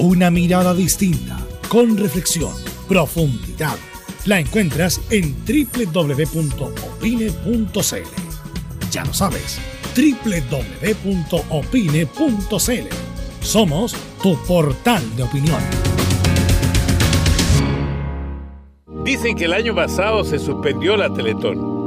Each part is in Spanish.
Una mirada distinta, con reflexión, profundidad. La encuentras en www.opine.cl. Ya lo sabes, www.opine.cl. Somos tu portal de opinión. Dicen que el año pasado se suspendió la Teletón,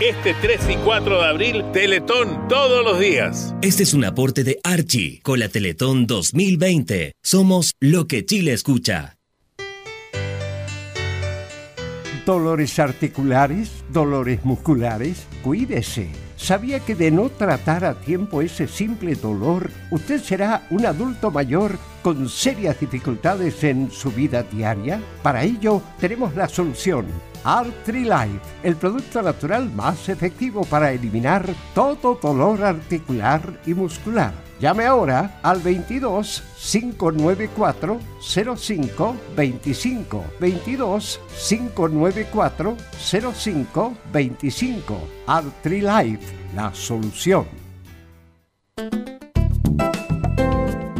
este 3 y 4 de abril, Teletón todos los días. Este es un aporte de Archie con la Teletón 2020. Somos lo que Chile escucha. Dolores articulares, dolores musculares, cuídese. ¿Sabía que de no tratar a tiempo ese simple dolor, usted será un adulto mayor con serias dificultades en su vida diaria? Para ello, tenemos la solución Artrilife, el producto natural más efectivo para eliminar todo dolor articular y muscular. Llame ahora al 22 594 05 25 22 594 05 25 Artrilife, la solución.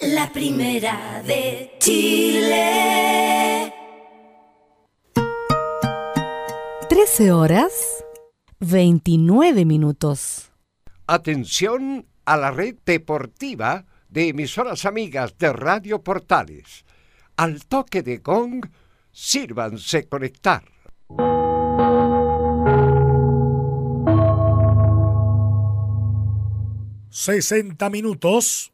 la primera de Chile. 13 horas 29 minutos. Atención a la red deportiva de emisoras amigas de Radio Portales. Al toque de gong, sírvanse conectar. ...60 minutos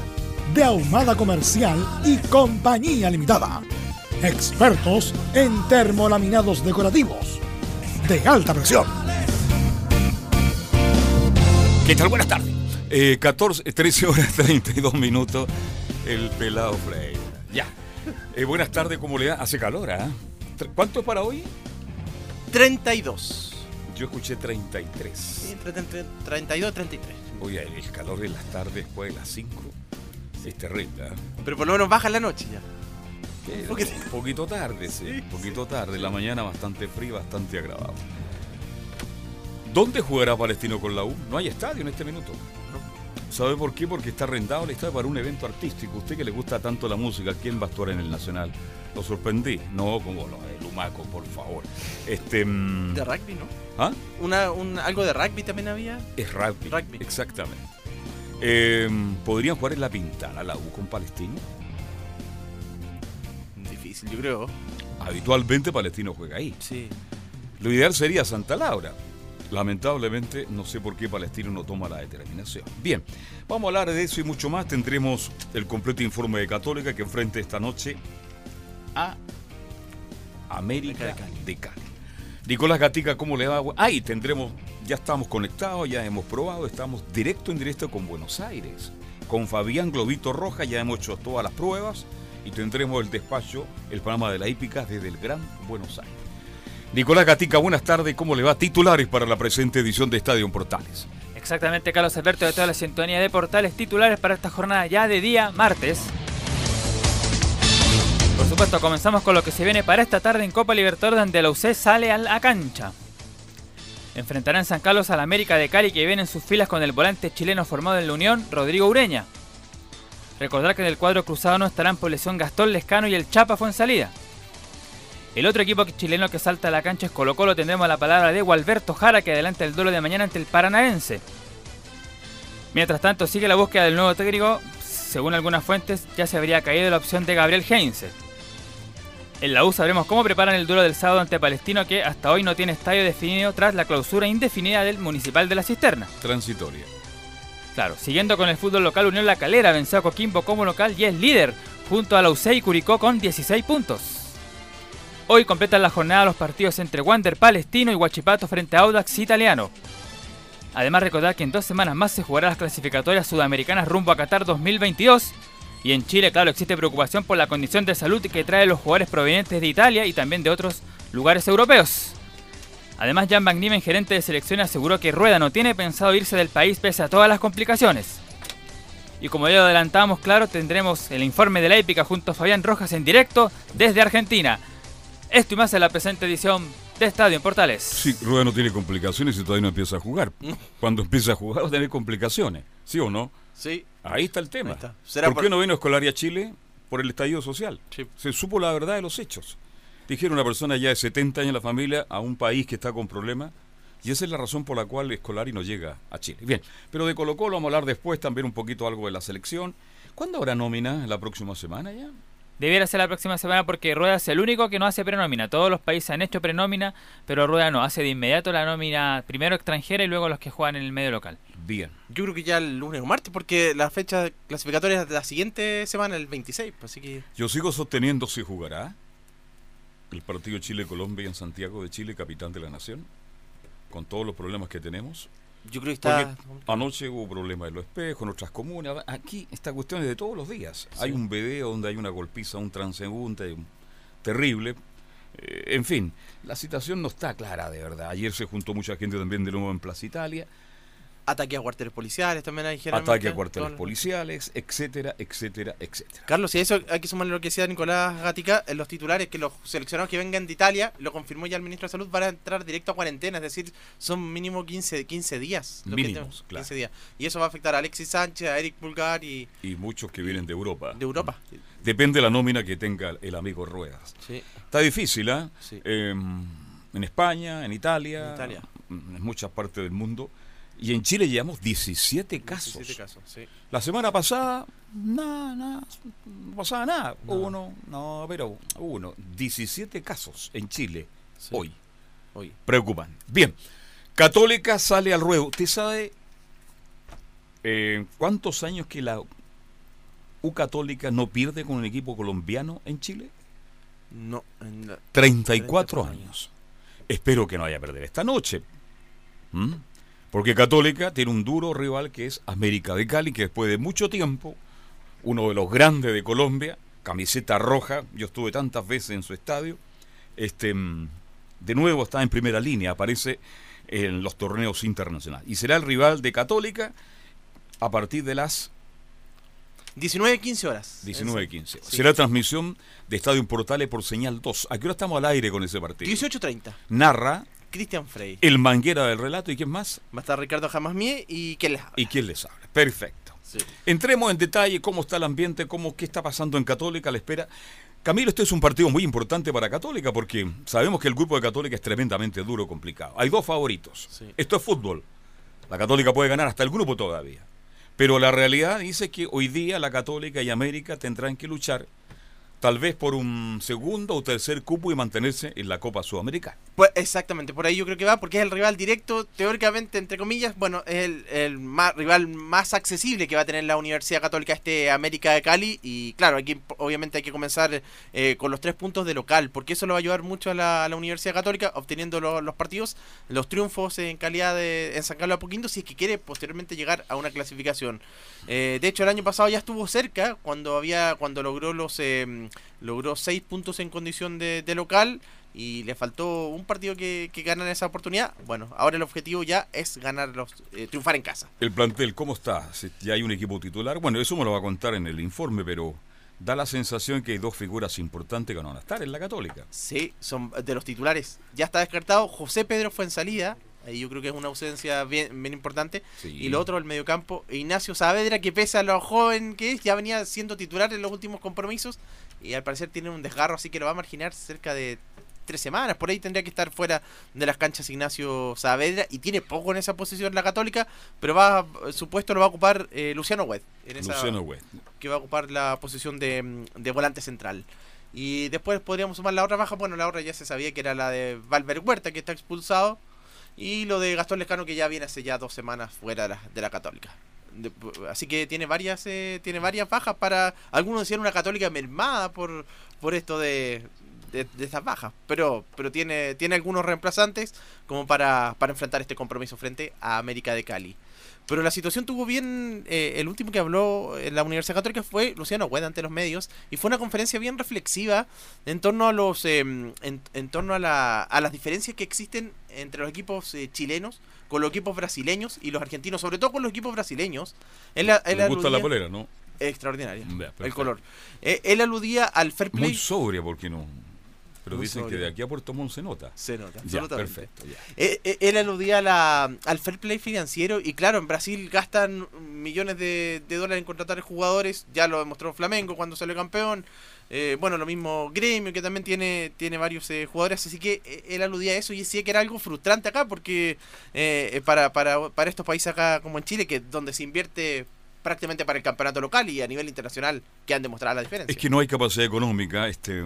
de Ahumada Comercial y Compañía Limitada. Expertos en termolaminados decorativos de alta presión. ¿Qué tal? Buenas tardes. 14, 13 horas 32 minutos. El pelado Freire. Ya. Eh, buenas tardes, ¿cómo le da? Hace calor, ¿ah? ¿Cuánto es para hoy? 32. Yo escuché 33. Sí, entre, entre 32 y 33. Oye, el calor de las tardes después de las 5 es terrible. ¿eh? Pero por lo menos baja en la noche ya. Un poquito, tarde, sí. Un poquito tarde. La mañana bastante frío, bastante agradable. ¿Dónde jugará Palestino con la U? No hay estadio en este minuto. ¿Sabe por qué? Porque está arrendado el estadio para un evento artístico. Usted que le gusta tanto la música, ¿quién va a actuar en el Nacional? Lo sorprendí. No, como lo de Lumaco, por favor. Este. mm, De rugby, ¿no? ¿Ah? Una, un, algo de rugby también había. Es rugby. Rugby. Exactamente. Eh, ¿Podrían jugar en la Pintana la U con Palestino? Difícil, yo creo. Habitualmente Palestino juega ahí. Sí. Lo ideal sería Santa Laura. Lamentablemente, no sé por qué Palestino no toma la determinación. Bien, vamos a hablar de eso y mucho más. Tendremos el completo informe de Católica que enfrenta esta noche a América de Cali. Nicolás Gatica, ¿cómo le va? Ahí tendremos, ya estamos conectados, ya hemos probado, estamos directo en directo con Buenos Aires. Con Fabián Globito Roja ya hemos hecho todas las pruebas y tendremos el despacho, el programa de la hípica desde el Gran Buenos Aires. Nicolás Gatica, buenas tardes, ¿cómo le va? Titulares para la presente edición de Estadio Portales. Exactamente, Carlos Alberto, de toda la sintonía de portales titulares para esta jornada ya de día martes. Por supuesto, comenzamos con lo que se viene para esta tarde en Copa Libertadores, donde la UC sale a la cancha. Enfrentará en San Carlos al América de Cali, que viene en sus filas con el volante chileno formado en la Unión, Rodrigo Ureña. Recordar que en el cuadro cruzado no estarán por lesión Gastón Lescano y el Chapa fue en salida. El otro equipo chileno que salta a la cancha es Colo Colo. Tendremos la palabra de Gualberto Jara que adelanta el duelo de mañana ante el Paranaense. Mientras tanto sigue la búsqueda del nuevo técnico. Según algunas fuentes ya se habría caído la opción de Gabriel Heinze. En la U sabremos cómo preparan el duelo del sábado ante Palestino que hasta hoy no tiene estadio definido tras la clausura indefinida del Municipal de la Cisterna. Transitoria. Claro, siguiendo con el fútbol local, Unión La Calera venció a Coquimbo como local y es líder, junto a la UC y Curicó con 16 puntos. Hoy completan la jornada los partidos entre Wander Palestino y Huachipato frente a Audax Italiano. Además recordar que en dos semanas más se jugarán las clasificatorias sudamericanas rumbo a Qatar 2022. Y en Chile, claro, existe preocupación por la condición de salud que traen los jugadores provenientes de Italia y también de otros lugares europeos. Además, Jan Van gerente de selección, aseguró que Rueda no tiene pensado irse del país pese a todas las complicaciones. Y como ya lo adelantamos, claro, tendremos el informe de la épica junto a Fabián Rojas en directo desde Argentina. Esto y más en la presente edición de Estadio en Portales. Sí, Rueda no tiene complicaciones y todavía no empieza a jugar. Cuando empieza a jugar va a tener complicaciones, ¿sí o no? Sí. Ahí está el tema. Ahí está. ¿Será ¿Por por- qué no vino Escolaria a Chile? Por el estallido social. Sí. Se supo la verdad de los hechos. Dijeron una persona ya de 70 años en la familia a un país que está con problemas. Y esa es la razón por la cual Escolari no llega a Chile. Bien, pero de Colo Colo vamos a hablar después también un poquito algo de la selección. ¿Cuándo habrá nómina? ¿La próxima semana ya? Debiera ser la próxima semana porque Rueda es el único que no hace prenómina. Todos los países han hecho prenómina, pero Rueda no. Hace de inmediato la nómina primero extranjera y luego los que juegan en el medio local. Bien. Yo creo que ya el lunes o martes, porque la fecha clasificatoria es de la siguiente semana, el 26. pues, así que. Yo sigo sosteniendo si jugará el partido Chile-Colombia en Santiago de Chile, capitán de la nación, con todos los problemas que tenemos. Yo creo que está. Porque anoche hubo problemas en los espejos, en otras comunas. Aquí esta cuestión es de todos los días. Hay un video donde hay una golpiza, un transeúnte, terrible. Eh, en fin, la situación no está clara de verdad. Ayer se juntó mucha gente también de nuevo en Plaza Italia. Ataque a cuarteles policiales también hay generalmente. Ataque a cuarteles Todo- policiales, etcétera, etcétera, etcétera. Carlos, y eso hay que sumarle lo que decía Nicolás Gatica en los titulares, que los seleccionados que vengan de Italia, lo confirmó ya el ministro de Salud, van a entrar directo a cuarentena, es decir, son mínimo 15, 15 días. lo que Mínimos, tenemos, claro. 15 días. Y eso va a afectar a Alexis Sánchez, a Eric Pulgar y Y muchos que vienen de Europa. de Europa. Depende de la nómina que tenga el amigo Ruedas. Sí. Está difícil. Sí. Eh, en España, en Italia, En Italia. en muchas partes del mundo. Y en Chile llevamos 17 casos. 17 casos, sí. La semana pasada, nada, nada, no pasaba nada. Uno, no, pero uno. 17 casos en Chile Sí. hoy. Hoy. Preocupan. Bien, Católica sale al ruedo. ¿Usted sabe eh, cuántos años que la U Católica no pierde con un equipo colombiano en Chile? No, en la- 34 34 años. Espero que no vaya a perder esta noche. ¿Mm? Porque Católica tiene un duro rival que es América de Cali, que después de mucho tiempo, uno de los grandes de Colombia, camiseta roja, yo estuve tantas veces en su estadio, este, mm, de nuevo está en primera línea, aparece en los torneos internacionales. Y será el rival de Católica a partir de las 19, 15 horas. 19 y 15. Sí. Será transmisión de Estadio Portales por señal 2. ¿A qué hora estamos al aire con ese partido? 18.30. Narra Cristian Frey. El manguera del relato, ¿y quién más? Va a estar Ricardo Jamasmie y ¿quién les habla? ¿Y quién les habla? Perfecto. Sí. Entremos en detalle cómo está el ambiente, cómo qué está pasando en Católica a la espera. Camilo, este es un partido muy importante para Católica porque sabemos que el grupo de Católica es tremendamente duro, complicado. Hay dos favoritos. Sí. Esto es fútbol. La Católica puede ganar hasta el grupo todavía. Pero la realidad dice que hoy día la Católica y América tendrán que luchar tal vez por un segundo o tercer cupo y mantenerse en la Copa Sudamericana. Pues exactamente, por ahí yo creo que va, porque es el rival directo, teóricamente, entre comillas, bueno, es el, el más, rival más accesible que va a tener la Universidad Católica este América de Cali. Y claro, aquí obviamente hay que comenzar eh, con los tres puntos de local, porque eso lo va a ayudar mucho a la, Universidad Católica, obteniendo lo- los partidos, los triunfos en calidad de en San Carlos Apoquindo, si es que quiere posteriormente llegar a una clasificación. Eh, de hecho, el año pasado ya estuvo cerca cuando había cuando logró los eh, logró seis puntos en condición de, de local y le faltó un partido que, que ganar esa oportunidad. Bueno, ahora el objetivo ya es ganar los eh, triunfar en casa. El plantel, ¿cómo está? ¿Ya hay un equipo titular? Bueno, eso me lo va a contar en el informe, pero da la sensación que hay dos figuras importantes que no van a estar en la Católica. Sí, son de los titulares. Ya está descartado. José Pedro fue en salida. Ahí yo creo que es una ausencia bien, bien importante. Sí. Y lo otro, el mediocampo, Ignacio Saavedra, que pese a lo joven que es, ya venía siendo titular en los últimos compromisos. Y al parecer tiene un desgarro, así que lo va a marginar cerca de tres semanas. Por ahí tendría que estar fuera de las canchas Ignacio Saavedra. Y tiene poco en esa posición la Católica, pero va, su puesto lo va a ocupar eh, Luciano Wed. Luciano West. que va a ocupar la posición de, de volante central. Y después podríamos sumar la otra baja. Bueno, la otra ya se sabía que era la de Valver Huerta, que está expulsado. Y lo de Gastón Lescano, que ya viene hace ya dos semanas fuera de la, de la Católica. Así que tiene varias eh, tiene varias bajas para. Algunos decían una Católica mermada por, por esto de, de, de estas bajas. Pero, pero tiene, tiene algunos reemplazantes como para, para enfrentar este compromiso frente a América de Cali. Pero la situación tuvo bien. eh, el último que habló en la Universidad Católica fue Luciano Hueda ante los medios. Y fue una conferencia bien reflexiva en torno a los. eh, en, en torno a, la, a las diferencias que existen entre los equipos eh, chilenos con los equipos brasileños y los argentinos, sobre todo con los equipos brasileños. Él, él Me gusta la polera, ¿no? Extraordinaria. El color. Eh, él aludía al fair play. Muy sobria, ¿por qué no? Pero Muy dicen que de aquí a Puerto Montt se nota. Se nota, Ya, perfecto. ya. Eh, eh, él aludía a la- al fair play financiero y claro, en Brasil gastan millones de, de dólares en contratar jugadores, ya lo demostró Flamengo cuando salió campeón, eh, bueno, lo mismo Gremio que también tiene, tiene varios eh, jugadores, así que eh, él aludía a eso y decía que era algo frustrante acá porque eh, eh, para, para, para estos países acá como en Chile, que donde se invierte prácticamente para el campeonato local y a nivel internacional que han demostrado la diferencia. Es que no hay capacidad económica. Este,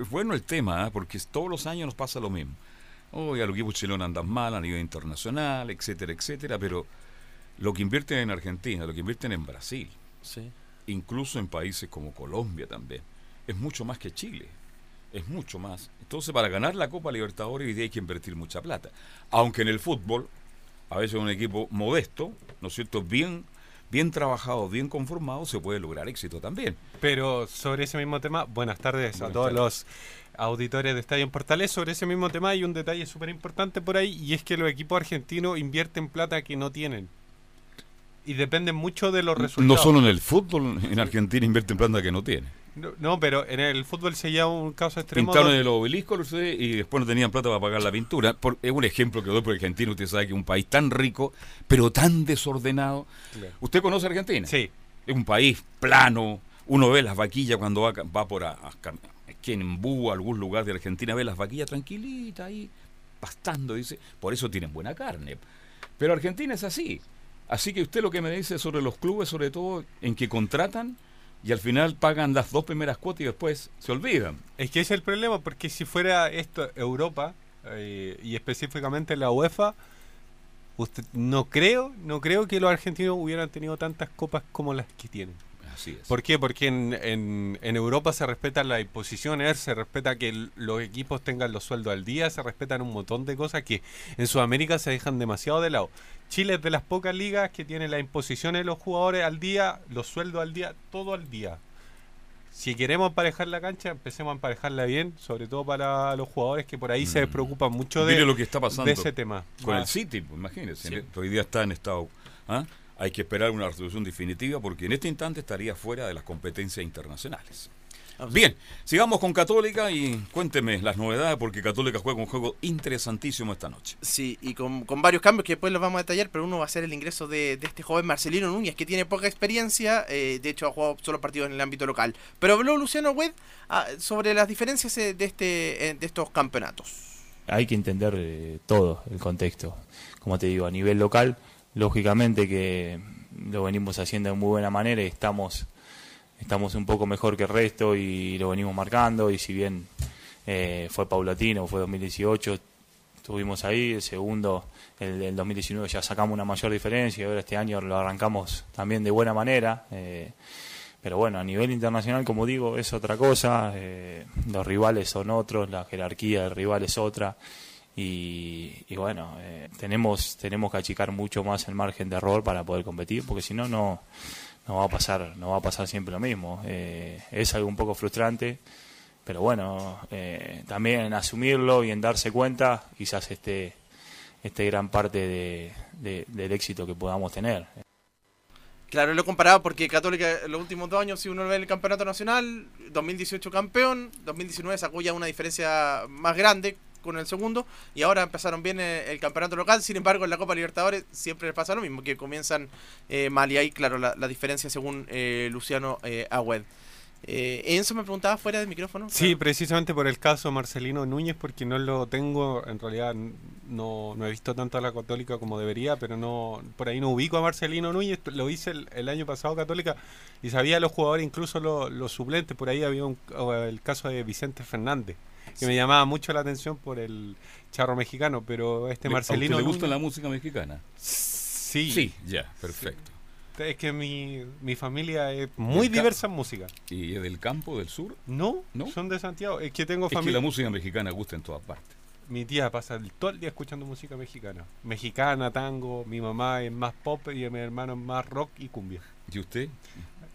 es bueno el tema, ¿ah? porque todos los años nos pasa lo mismo. Oye, los equipos chilenos andan mal a nivel internacional, etcétera, etcétera, pero lo que invierten en Argentina, lo que invierten en Brasil, Sí. incluso en países como Colombia también, es mucho más que Chile. Es mucho más. Entonces, para ganar la Copa Libertadores hoy día hay que invertir mucha plata. Aunque en el fútbol, a veces un equipo modesto, ¿no es cierto?, bien, bien trabajado, bien conformado, se puede lograr éxito también. Pero sobre ese mismo tema, buenas tardes a todos tardes. los auditores de Estadio en Portales. Sobre ese mismo tema hay un detalle súper importante por ahí y es que los equipos argentinos invierten plata que no tienen. Y dependen mucho de los No resultados. solo en el fútbol, en Argentina invierten plata que no tiene. No, no, pero en el fútbol se lleva un caso extremo. Pintaron donde- el obelisco y después no tenían plata para pagar la pintura. Por- es un ejemplo que doy por Argentina. Usted sabe que es un país tan rico, pero tan desordenado. Claro. ¿Usted conoce Argentina? Sí. Es un país plano. Uno ve las vaquillas cuando va, va por a, a aquí en algún lugar de Argentina, ve las vaquillas tranquilitas ahí, pastando, dice. Por eso tienen buena carne. Pero Argentina es así. Así que usted lo que me dice sobre los clubes, sobre todo en que contratan y al final pagan las dos primeras cuotas y después se olvidan. Es que ese es el problema, porque si fuera esto Europa, eh, y específicamente la UEFA, usted, no creo, no creo que los argentinos hubieran tenido tantas copas como las que tienen. Así es. ¿Por qué? Porque en, en, en Europa se respetan las imposiciones, se respeta que el- los equipos tengan los sueldos al día, se respetan un montón de cosas que en Sudamérica se dejan demasiado de lado. Chile es de las pocas ligas que tiene las imposiciones de los jugadores al día, los sueldos al día, todo al día. Si queremos emparejar la cancha, empecemos a emparejarla bien, sobre todo para los jugadores que por ahí se Mm. preocupan preocupan mucho de, Mire lo que está pasando de ese tema. con Ah, el City, pues, imagínese. Sí. Hoy día está en estado. ¿ah? Hay que esperar una resolución definitiva porque en este instante estaría fuera de las competencias internacionales. Bien, sigamos con Católica y cuénteme las novedades porque Católica juega un juego interesantísimo esta noche. Sí, y con, con varios cambios que después los vamos a detallar, pero uno va a ser el ingreso de, de este joven Marcelino Núñez, que tiene poca experiencia, eh, de hecho ha jugado solo partidos en el ámbito local. Pero habló Luciano Wed ah, sobre las diferencias eh, de, este, eh, de estos campeonatos. hay que entender eh, todo el contexto. Como te digo, a nivel local, lógicamente que lo venimos haciendo de muy buena manera y estamos, estamos un poco mejor que el resto y lo venimos marcando y si bien eh, fue paulatino, fue 2018, estuvimos ahí, el segundo, el del 2019 ya sacamos una mayor diferencia y ahora este año lo arrancamos también de buena manera. eh, pero bueno, a nivel internacional, como digo, es otra cosa. eh, los rivales son otros, la jerarquía del rival es otra. Y, bueno, eh, tenemos, tenemos que achicar mucho más el margen de error para poder competir, porque si no, no no va a pasar, no va a pasar siempre lo mismo. Eh, es algo un poco frustrante, pero bueno, eh, también en asumirlo y en darse cuenta, quizás este, este gran parte de- del éxito que podamos tener. Claro, lo he comparado porque Católica en los últimos dos años, si uno ve el campeonato nacional, 2018 campeón, 2019 sacó ya una diferencia más grande con el segundo y ahora empezaron bien eh, el campeonato local, sin embargo en la Copa Libertadores siempre les pasa lo mismo, que comienzan eh, mal y ahí claro la, la diferencia según eh, Luciano eh, Agüed. Eh, Enzo me preguntaba fuera del micrófono. Sí, precisamente por el caso Marcelino Núñez, porque no lo tengo, en realidad no, no he visto tanto a la Católica como debería, pero no por ahí no ubico a Marcelino Núñez, lo hice el, el año pasado Católica y sabía los jugadores, incluso los, los suplentes, por ahí había un- el caso de Vicente Fernández, que me llamaba mucho la atención por el charro mexicano, pero este ¿Le- a Marcelino le gusta la música mexicana? Sí. Sí, ya, perfecto. Es que mi, mi familia es muy Del diversa en música. ¿Y es del campo, del sur? No, ¿No? son de Santiago. Es que tengo Es que familia. la música mexicana gusta en todas partes. Mi tía pasa el- todo el día escuchando música mexicana. Mexicana, tango, mi mamá es más pop y mi hermano es más rock y cumbia. ¿Y usted?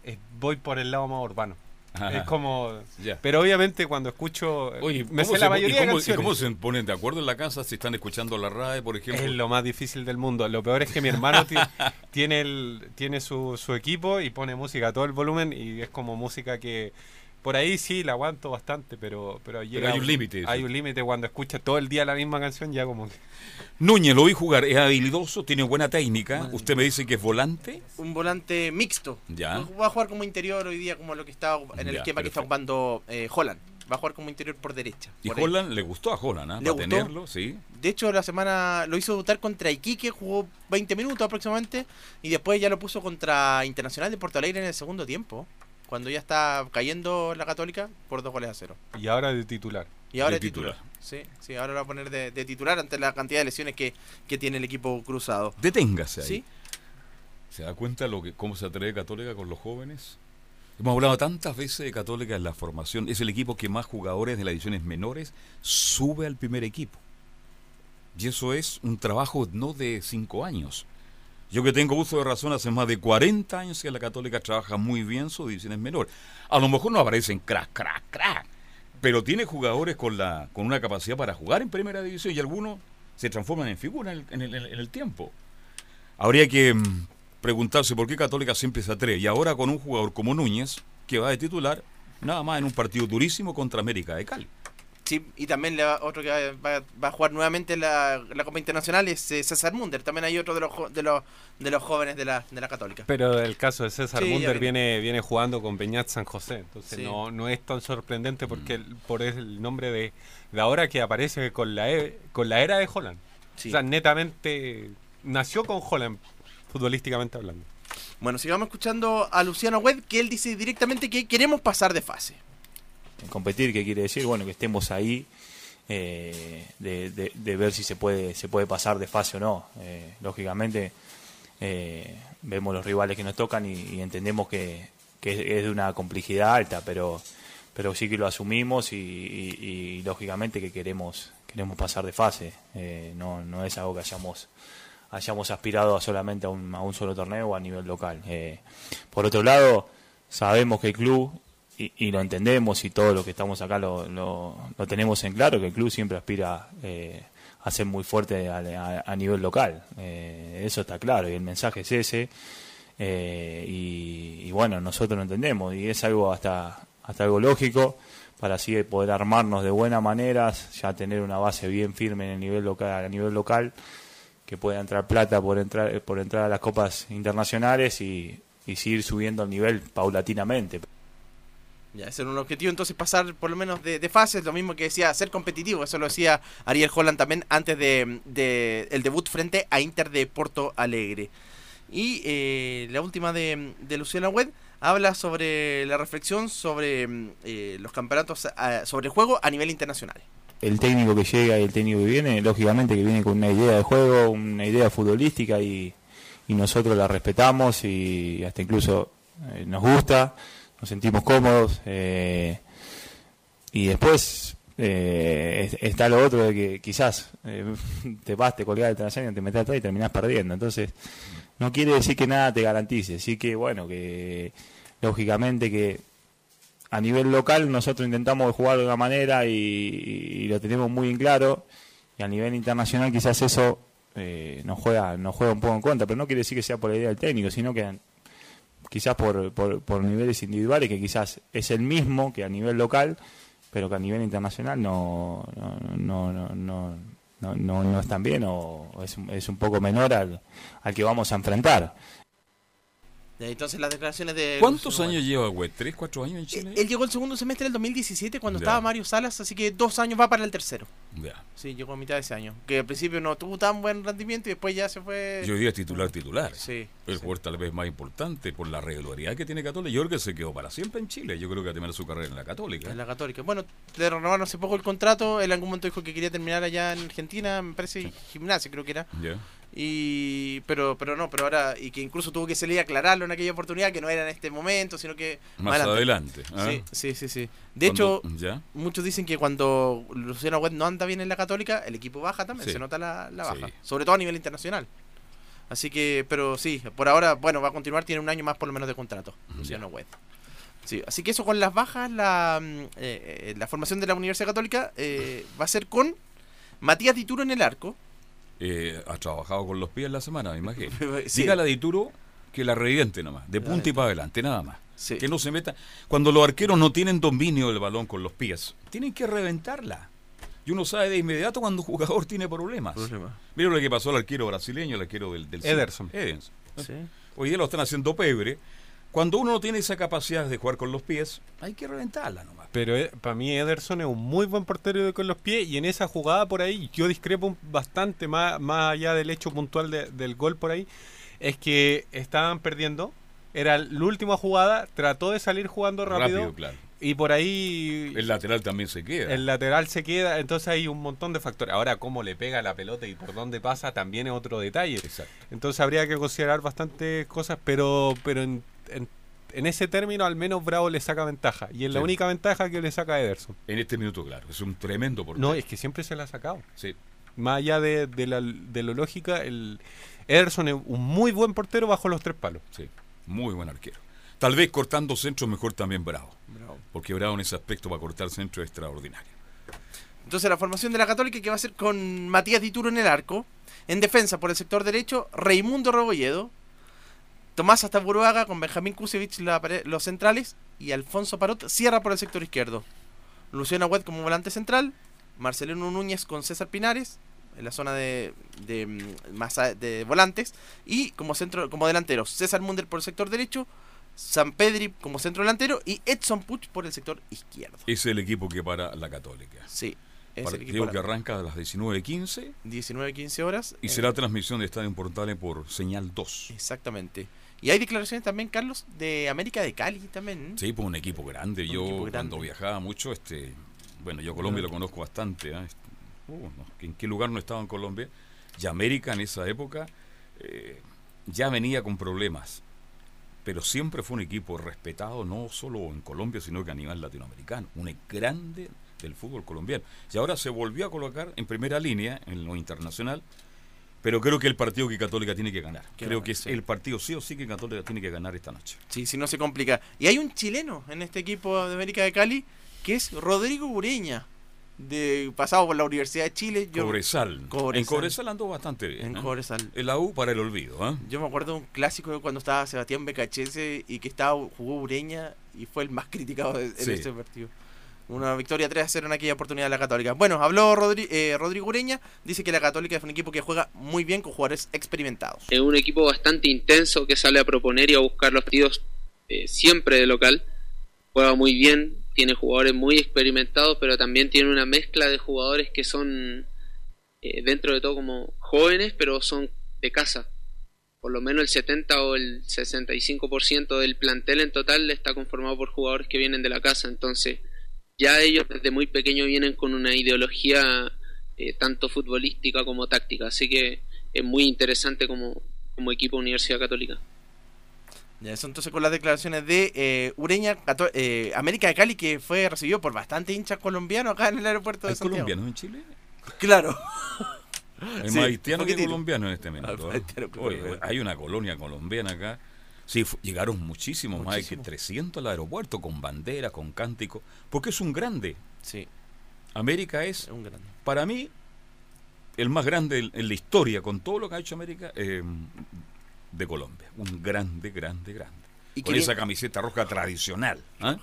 Eh, voy por el lado más urbano. Ajá. Es como... Ya. Pero obviamente cuando escucho... Oye, me ¿cómo sé se la po- y mayoría de cómo- y cómo se ponen de acuerdo en la casa si están escuchando la RAE, por ejemplo? Es lo más difícil del mundo. Lo peor es que mi hermano ti- tiene el, tiene su, su equipo y pone música a todo el volumen y es como música que por ahí sí la aguanto bastante, pero pero, llega- hay un límite, Hay sí. un límite cuando escuchas todo el día la misma canción ya como que Núñez, lo vi jugar, es habilidoso, tiene buena técnica. Usted me dice que es volante. Un volante mixto. Ya. Va a jugar como interior hoy día, como lo que está en el Ya, esquema que está ocupando eh, Holland. Va a jugar como interior por derecha. Y por ahí. Holland le gustó a Holland, ¿ah? ¿Le Para gustó? tenerlo, sí. De hecho, la semana lo hizo debutar contra Iquique, jugó 20 minutos aproximadamente, y después ya lo puso contra Internacional de Porto Alegre en el segundo tiempo, cuando ya está cayendo la Católica por dos goles a cero. y ahora de titular. Y ahora De titular. titular. Sí, sí, ahora lo va a poner de, de titular ante la cantidad de lesiones que, que tiene el equipo cruzado. Deténgase ahí. Sí. ¿Se da cuenta lo que, cómo se atreve Católica con los jóvenes? Hemos hablado tantas veces de Católica en la formación. Es el equipo que más jugadores de las ediciones menores sube al primer equipo. Y eso es un trabajo no de cinco años. Yo que tengo uso de razón hace más de 40 años que la Católica trabaja muy bien sus divisiones menores. A lo mejor no aparecen crack, crack, crack. Pero tiene jugadores con, la, con una capacidad para jugar en primera división y algunos se transforman en figura en el, en el- en el tiempo. Habría que mm, preguntarse por qué Católica siempre se atreve. Y ahora con un jugador como Núñez, que va de titular, nada más en un partido durísimo contra América de Cali. Sí, y también le va- otro que va, va- va a jugar nuevamente la, la Copa Internacional es eh, César Munder. También hay otro de los, de los, de los jóvenes de la, de la Católica. Pero el caso de César Sí, Munder viene. viene, jugando con Peñat San José, entonces Sí. no, no es tan sorprendente porque el- por el nombre de, de ahora que aparece con la, e- con la era de Holland. Sí. O sea, netamente nació con Holland, futbolísticamente hablando. Bueno, sigamos escuchando a Luciano Wed, que él dice directamente que queremos pasar de fase. Competir, ¿qué quiere decir? Bueno, que estemos ahí, eh, de, de- ver si se puede, se puede pasar de fase o no. Eh, lógicamente, eh, vemos los rivales que nos tocan y, entendemos que, que es, de una complejidad alta, pero, pero sí que lo asumimos y, y- lógicamente que queremos, queremos pasar de fase. No, no es algo que hayamos hayamos aspirado a solamente a un, a un solo torneo a nivel local. Por otro lado, sabemos que el club, y, lo entendemos y todo lo que estamos acá lo, lo, tenemos en claro, que el club siempre aspira eh, a ser muy fuerte a, a- a nivel local. Eh, eso está claro y el mensaje es ese. Eh, y, y bueno, nosotros lo entendemos y es algo hasta hasta algo lógico para así poder armarnos de buena manera, ya tener una base bien firme en el nivel local, a nivel local, que pueda entrar plata por entrar, por entrar a las copas internacionales y, y seguir subiendo el nivel paulatinamente. Ya, ese era un objetivo, entonces pasar por lo menos de, de fase, lo mismo que decía, ser competitivo, eso lo decía Ariel Holland también antes de, el debut frente a Inter de Porto Alegre. Y eh, la última de, Luciana Wed habla sobre la reflexión sobre eh, los campeonatos, ah, sobre el juego a nivel internacional. El técnico que llega y el técnico que viene, lógicamente que viene con una idea de juego, una idea futbolística y, y nosotros la respetamos y hasta incluso eh, nos gusta nos sentimos cómodos. Eh, y después eh, es- está lo otro de que quizás eh, te vas, te colgás del traseño, te metes atrás y terminás perdiendo. Entonces, no quiere decir que nada te garantice. Sí que, bueno, que lógicamente que a nivel local nosotros intentamos jugar de una manera y, y lo tenemos muy en claro. Y a nivel internacional quizás eso eh, nos juega nos juega un poco en contra, pero no quiere decir que sea por la idea del técnico, sino que quizás por, por, por niveles individuales, que quizás es el mismo que a nivel local, pero que a nivel internacional no, no, no, no, no, no, no- es tan bien o, es, es un poco menor al, al que vamos a enfrentar. Entonces las declaraciones de... ¿Cuántos años lleva Wed? ¿Tres, cuatro años en Chile? Él llegó el segundo semestre del 2017 cuando estaba Mario Salas, así que dos años va para el tercero. Ya. Sí, llegó a mitad de ese año. Que al principio no tuvo tan buen rendimiento y después ya se fue... Yo diría titular, titular. Sí, El jugador tal vez más importante por la regularidad que tiene Católica. Yo creo que se quedó para siempre en Chile. Yo creo que va a terminar su carrera en la Católica. En la Católica. Bueno, le renovaron hace poco el contrato. Él en algún momento dijo que quería terminar allá en Argentina, me parece, gimnasia creo que era. Ya. Y pero pero no, pero ahora y que incluso tuvo que salir a aclararlo en aquella oportunidad que no era en este momento, sino que Más adelante, ¿ah? Sí, sí, sí, sí. De hecho, ¿ya? muchos dicen que cuando Luciano Wet no anda bien en la Católica, el equipo baja también, Sí. se nota la, la Sí. baja, sobre todo a nivel internacional. Así que, pero sí, por ahora, bueno, va a continuar, tiene un año más por lo menos de contrato, Luciano Wet. Sí, así que eso con las bajas, la, mm, eh, eh, la formación de la Universidad Católica eh, va a ser con Matías Dituro en el arco. Eh, ha trabajado con los pies la semana, me imagino. Sí. Dígale a Dituro que la reviente nomás, de punta y para adelante, nada más. Sí. Que no se meta. Cuando los arqueros no tienen dominio del balón con los pies, tienen que reventarla. Y uno sabe de inmediato cuando un jugador tiene problemas. Problemas. Mira lo que pasó al arquero brasileño, el arquero del, del Ederson. Ederson. Sí. Hoy día lo están haciendo pebre. Cuando uno no tiene esa capacidad de jugar con los pies, hay que reventarla nomás. Pero para mí Ederson es un muy buen portero de- con los pies y en esa jugada por ahí yo discrepo bastante más, más allá del hecho puntual de- del gol por ahí. Es que estaban perdiendo, era la última jugada, trató de salir jugando rápido, Rápido, claro. y por ahí El lateral también se queda. el lateral se queda, entonces hay un montón de factores. Ahora cómo le pega la pelota y por dónde pasa también es otro detalle. Exacto. Entonces habría que considerar bastantes cosas, pero pero en, en- en ese término al menos Bravo le saca ventaja. Y es la única ventaja que le saca a Ederson. En este minuto, claro. Es un tremendo portero. No, es que siempre se la ha sacado. Sí. Más allá de, de la, de lo lógica, el Ederson es un muy buen portero bajo los tres palos. Sí, muy buen arquero. Tal vez cortando centro mejor también Bravo. Bravo. Porque Bravo en ese aspecto para cortar centro es extraordinario. Entonces la formación de la Católica que va a ser con Matías Dituro en el arco. En defensa por el sector derecho, Raimundo Rebolledo. Tomás Astaburuaga con Benjamín Kusevich los centrales. Y Alfonso Parot cierra por el sector izquierdo. Luciano Huet como volante central. Marcelino Núñez con César Pinares. En la zona de, de, mm, de volantes. Y como centro como delanteros, César Munder por el sector derecho. San Pedri como centro delantero. Y Edson Puch por el sector izquierdo. Es el equipo que para la Católica. Sí. Es el equipo que arranca a las 19.15 19-15 horas. y Eh, será transmisión de Estadio Portales por señal 2. Exactamente. Y hay declaraciones también, Carlos, de América de Cali también. Sí, pues un equipo grande. Un yo equipo grande. cuando viajaba mucho, este, bueno, yo Colombia lo conozco bastante. ¿ah? Este, uh, no, ¿En qué lugar no estaba en Colombia? Y América en esa época eh, ya venía con problemas. Pero siempre fue un equipo respetado, no solo en Colombia, sino que a nivel latinoamericano. Un grande del fútbol colombiano. Y ahora se volvió a colocar en primera línea en lo internacional. Pero creo que el partido que Católica tiene que ganar. Creo que es sí. el partido sí o sí que Católica tiene que ganar esta noche. Sí, si no se complica. Y hay un chileno en este equipo de América de Cali que es Rodrigo Ureña. de pasado por la Universidad de Chile. Yo, Cobresal. Cobresal. En Cobresal andó bastante bien. En ¿eh? Cobresal. El la U para el olvido. ¿eh? Yo me acuerdo de un clásico cuando estaba Sebastián Becachese y que estaba jugó Ureña y fue el más criticado de- en ese partido. Una victoria 3 a 0 en aquella oportunidad de la Católica. Bueno, habló Rodri- eh, Rodrigo Ureña, dice que la Católica es un equipo que juega muy bien con jugadores experimentados. Es un equipo bastante intenso que sale a proponer y a buscar los partidos eh, siempre de local. Juega muy bien, tiene jugadores muy experimentados, pero también tiene una mezcla de jugadores que son eh, dentro de todo como jóvenes, pero son de casa. Por lo menos el 70 o el 65% del plantel en total está conformado por jugadores que vienen de la casa. Entonces, ya ellos desde muy pequeños vienen con una ideología eh, tanto futbolística como táctica. Así que es muy interesante como, como equipo Universidad Católica. Ya, eso entonces con las declaraciones de eh, Ureña, eh, América de Cali, que fue recibido por bastante hinchas colombianos acá en el aeropuerto de ¿Hay Santiago. colombianos en Chile? Claro. Hay Sí, más haitianos que colombianos en este. ¿eh? Oye, colombiano. hay una colonia colombiana acá. Sí, llegaron muchísimos, más de que Muchísimo. 300 al aeropuerto, con bandera, con cántico, porque es un grande. Sí. América es, Es un grande. para mí, el más grande en, en la historia, con todo lo que ha hecho América, eh, de Colombia. Un grande, grande, grande. Y con esa camiseta roja tradicional. ¿ah?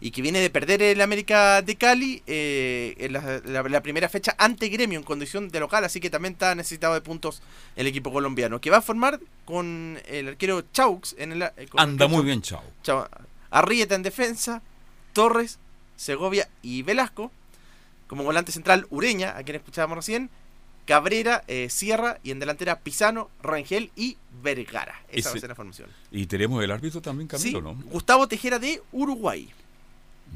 Y que viene de perder el América de Cali eh, en la, la- la primera fecha ante Gremio en condición de local, así que también está necesitado de puntos el equipo colombiano, que va a formar con el arquero Chaux en el... eh, Anda el muy Chaux- bien, chao. Chau- Arrieta en defensa, Torres, Segovia y Velasco, como volante central Ureña, a quien escuchábamos recién, Cabrera, eh, Sierra y en delantera Pisano, Rangel y Vergara. Esa va a Ese- ser la formación. Y tenemos el árbitro también, Camilo, Sí, ¿no? Gustavo Tejera de Uruguay.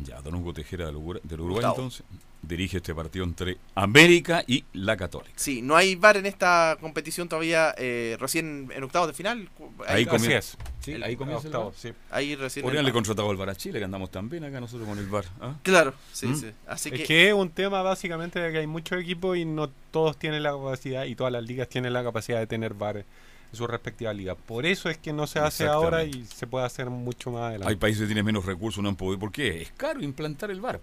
Ya, Don Hugo Tejera del Uruguay, del Uruguay, Gustavo. entonces dirige este partido entre América y la Católica. Sí, no hay VAR en esta competición todavía, eh, recién en octavos de final. Ahí Ahí, comienza. Sí, El- ahí comienza el octavo, sí. ahí recién. Podrían el le contratado al VAR a Chile, que andamos tan bien acá nosotros con el VAR. ¿ah? Claro, sí, ¿Mm? sí. Así Es que, que es un tema básicamente de que hay muchos equipos y no todos tienen la capacidad y todas las ligas tienen la capacidad de tener VAR en su respectiva liga. Por eso es que no se hace ahora y se puede hacer mucho más adelante. Hay países que tienen menos recursos, no han podido. ¿Por qué? Es caro implantar el VAR.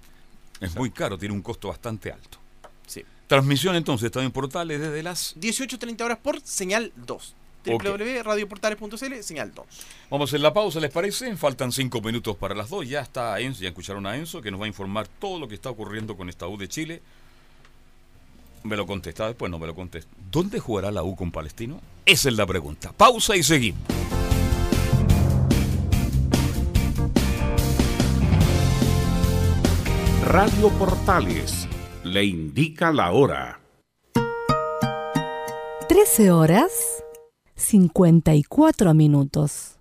Es muy caro, tiene un costo bastante alto. sí. Transmisión entonces, está en portales desde las... 18.30 horas por señal 2. Ok. www.radioportales.cl, señal 2. Vamos a hacer la pausa, ¿les parece? Faltan cinco minutos para las dos. Ya está Enzo, ya escucharon a Enzo, que nos va a informar todo lo que está ocurriendo con esta U de Chile. Me lo contesta después, no me lo contesta. ¿Dónde jugará la U con Palestino? Esa es la pregunta. Pausa y seguimos. Radio Portales le indica la hora. 13 horas 54 minutos.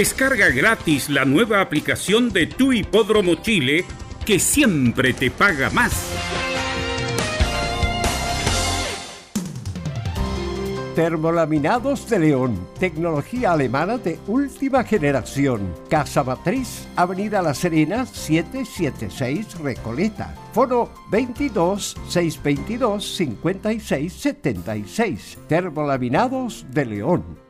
Descarga gratis la nueva aplicación de tu hipódromo Chile que siempre te paga más. Termolaminados de León, tecnología alemana de última generación. Casa Matriz, Avenida La Serena, 776 Recoleta. Foro 22 622 56 76. Termolaminados de León.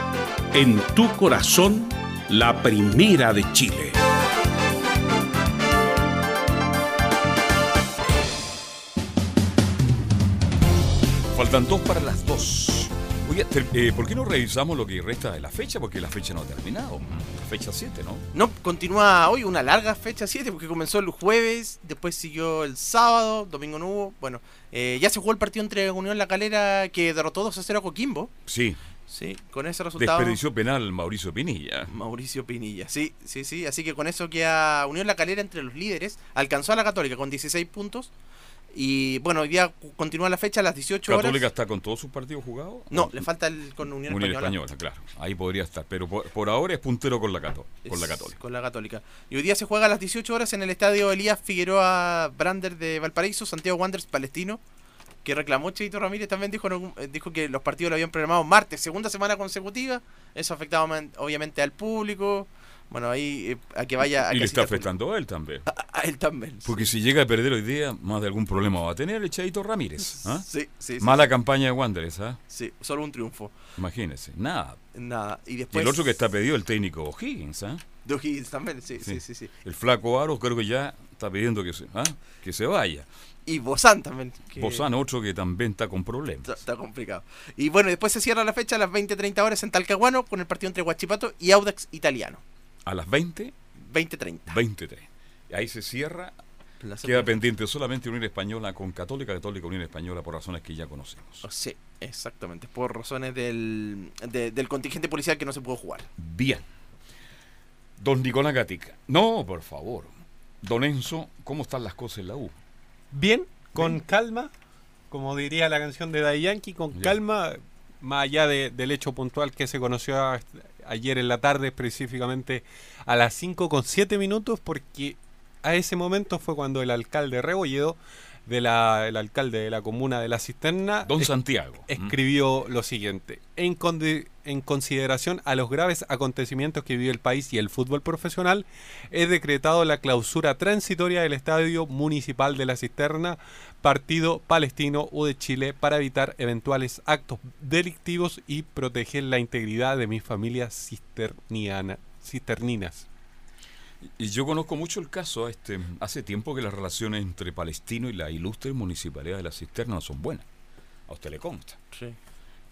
en tu corazón, la primera de Chile. Faltan dos para las dos. Oye, eh, ¿por qué no revisamos lo que resta de la fecha? Porque la fecha no ha terminado. La fecha 7, ¿no? No, continúa hoy una larga fecha 7 porque comenzó el jueves, después siguió el sábado, domingo no hubo. Bueno, eh, ya se jugó el partido entre Unión La Calera que derrotó 2 a 0 a Coquimbo. Sí. Sí, con ese resultado. Desperdició penal Mauricio Pinilla. Mauricio Pinilla, sí, sí, sí. Así que con eso queda Unión La Calera entre los líderes. Alcanzó a la Católica con 16 puntos. Y bueno, hoy día continúa la fecha a las 18 horas. ¿Católica está con todos sus partidos jugados? No, le falta el con Unión, Unión Española. Española, claro. Ahí podría estar. Pero por, por ahora es puntero con la, Cato- con la Católica. Con la Católica. Y hoy día se juega a las 18 horas en el estadio Elías Figueroa Brander de Valparaíso, Santiago Wanderers Palestino, que reclamó Cheito Ramírez también dijo, eh, dijo que los partidos lo habían programado martes, segunda semana consecutiva. Eso afectaba obviamente al público. Bueno, ahí eh, a que vaya a y le está afectando a él también. A él también. Porque si llega a perder hoy día, más de algún problema va a tener el Chaito Ramírez. ¿ah? Sí, sí, Mala sí. campaña de Wanderers, ¿ah? Sí, solo un triunfo. Imagínese. Nada. Nada. Y Y después el otro que está pedido, el técnico O'Higgins, ¿ah? de O'Higgins también, sí, sí, sí, sí. El flaco Aro creo que ya está pidiendo que se, que se vaya. Y Bozán también. que- Bozán, otro que también está con problemas. Está, está complicado. Y bueno, después se cierra la fecha a las 20-30 horas en Talcahuano con el partido entre Huachipato y Audax Italiano. A las 20, 20-30. 23. Y ahí se cierra. Plaza Queda pendiente solamente Unión Española con Católica, Católica, Unión Española por razones que ya conocemos. Sí, exactamente. Por razones del, de- del contingente policial que no se pudo jugar. Bien. Don Nicolás Gatica. No, por favor. Don Enzo, ¿cómo están las cosas en la U? Bien, con calma, como diría la canción de Daddy Yankee, con calma, más allá de- del hecho puntual que se conoció a- ayer en la tarde, específicamente a las 5 con 7 minutos, porque a ese momento fue cuando el alcalde Rebolledo, de la, el alcalde de la comuna de La Cisterna, Don es- Santiago. escribió lo siguiente. En, en consideración a los graves acontecimientos que vive el país y el fútbol profesional, he decretado la clausura transitoria del Estadio Municipal de la Cisterna, partido palestino U de Chile, para evitar eventuales actos delictivos y proteger la integridad de mi familia cisterniana, cisterninas. Y yo conozco mucho el caso. Este, hace tiempo que las relaciones entre Palestino y la ilustre municipalidad de la Cisterna no son buenas. A usted le consta. Sí.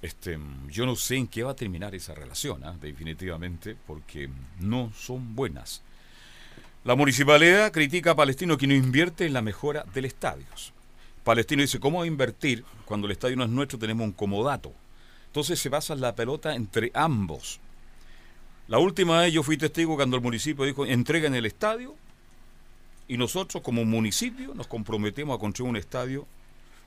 Este, yo no sé en qué va a terminar esa relación, ¿ah? definitivamente, porque no son buenas. La municipalidad critica a Palestino que no invierte en la mejora del estadio. Palestino dice, ¿cómo invertir cuando el estadio no es nuestro? Tenemos un comodato. Entonces se pasa la pelota entre ambos. La última vez yo fui testigo cuando el municipio dijo, entreguen el estadio y nosotros como municipio nos comprometemos a construir un estadio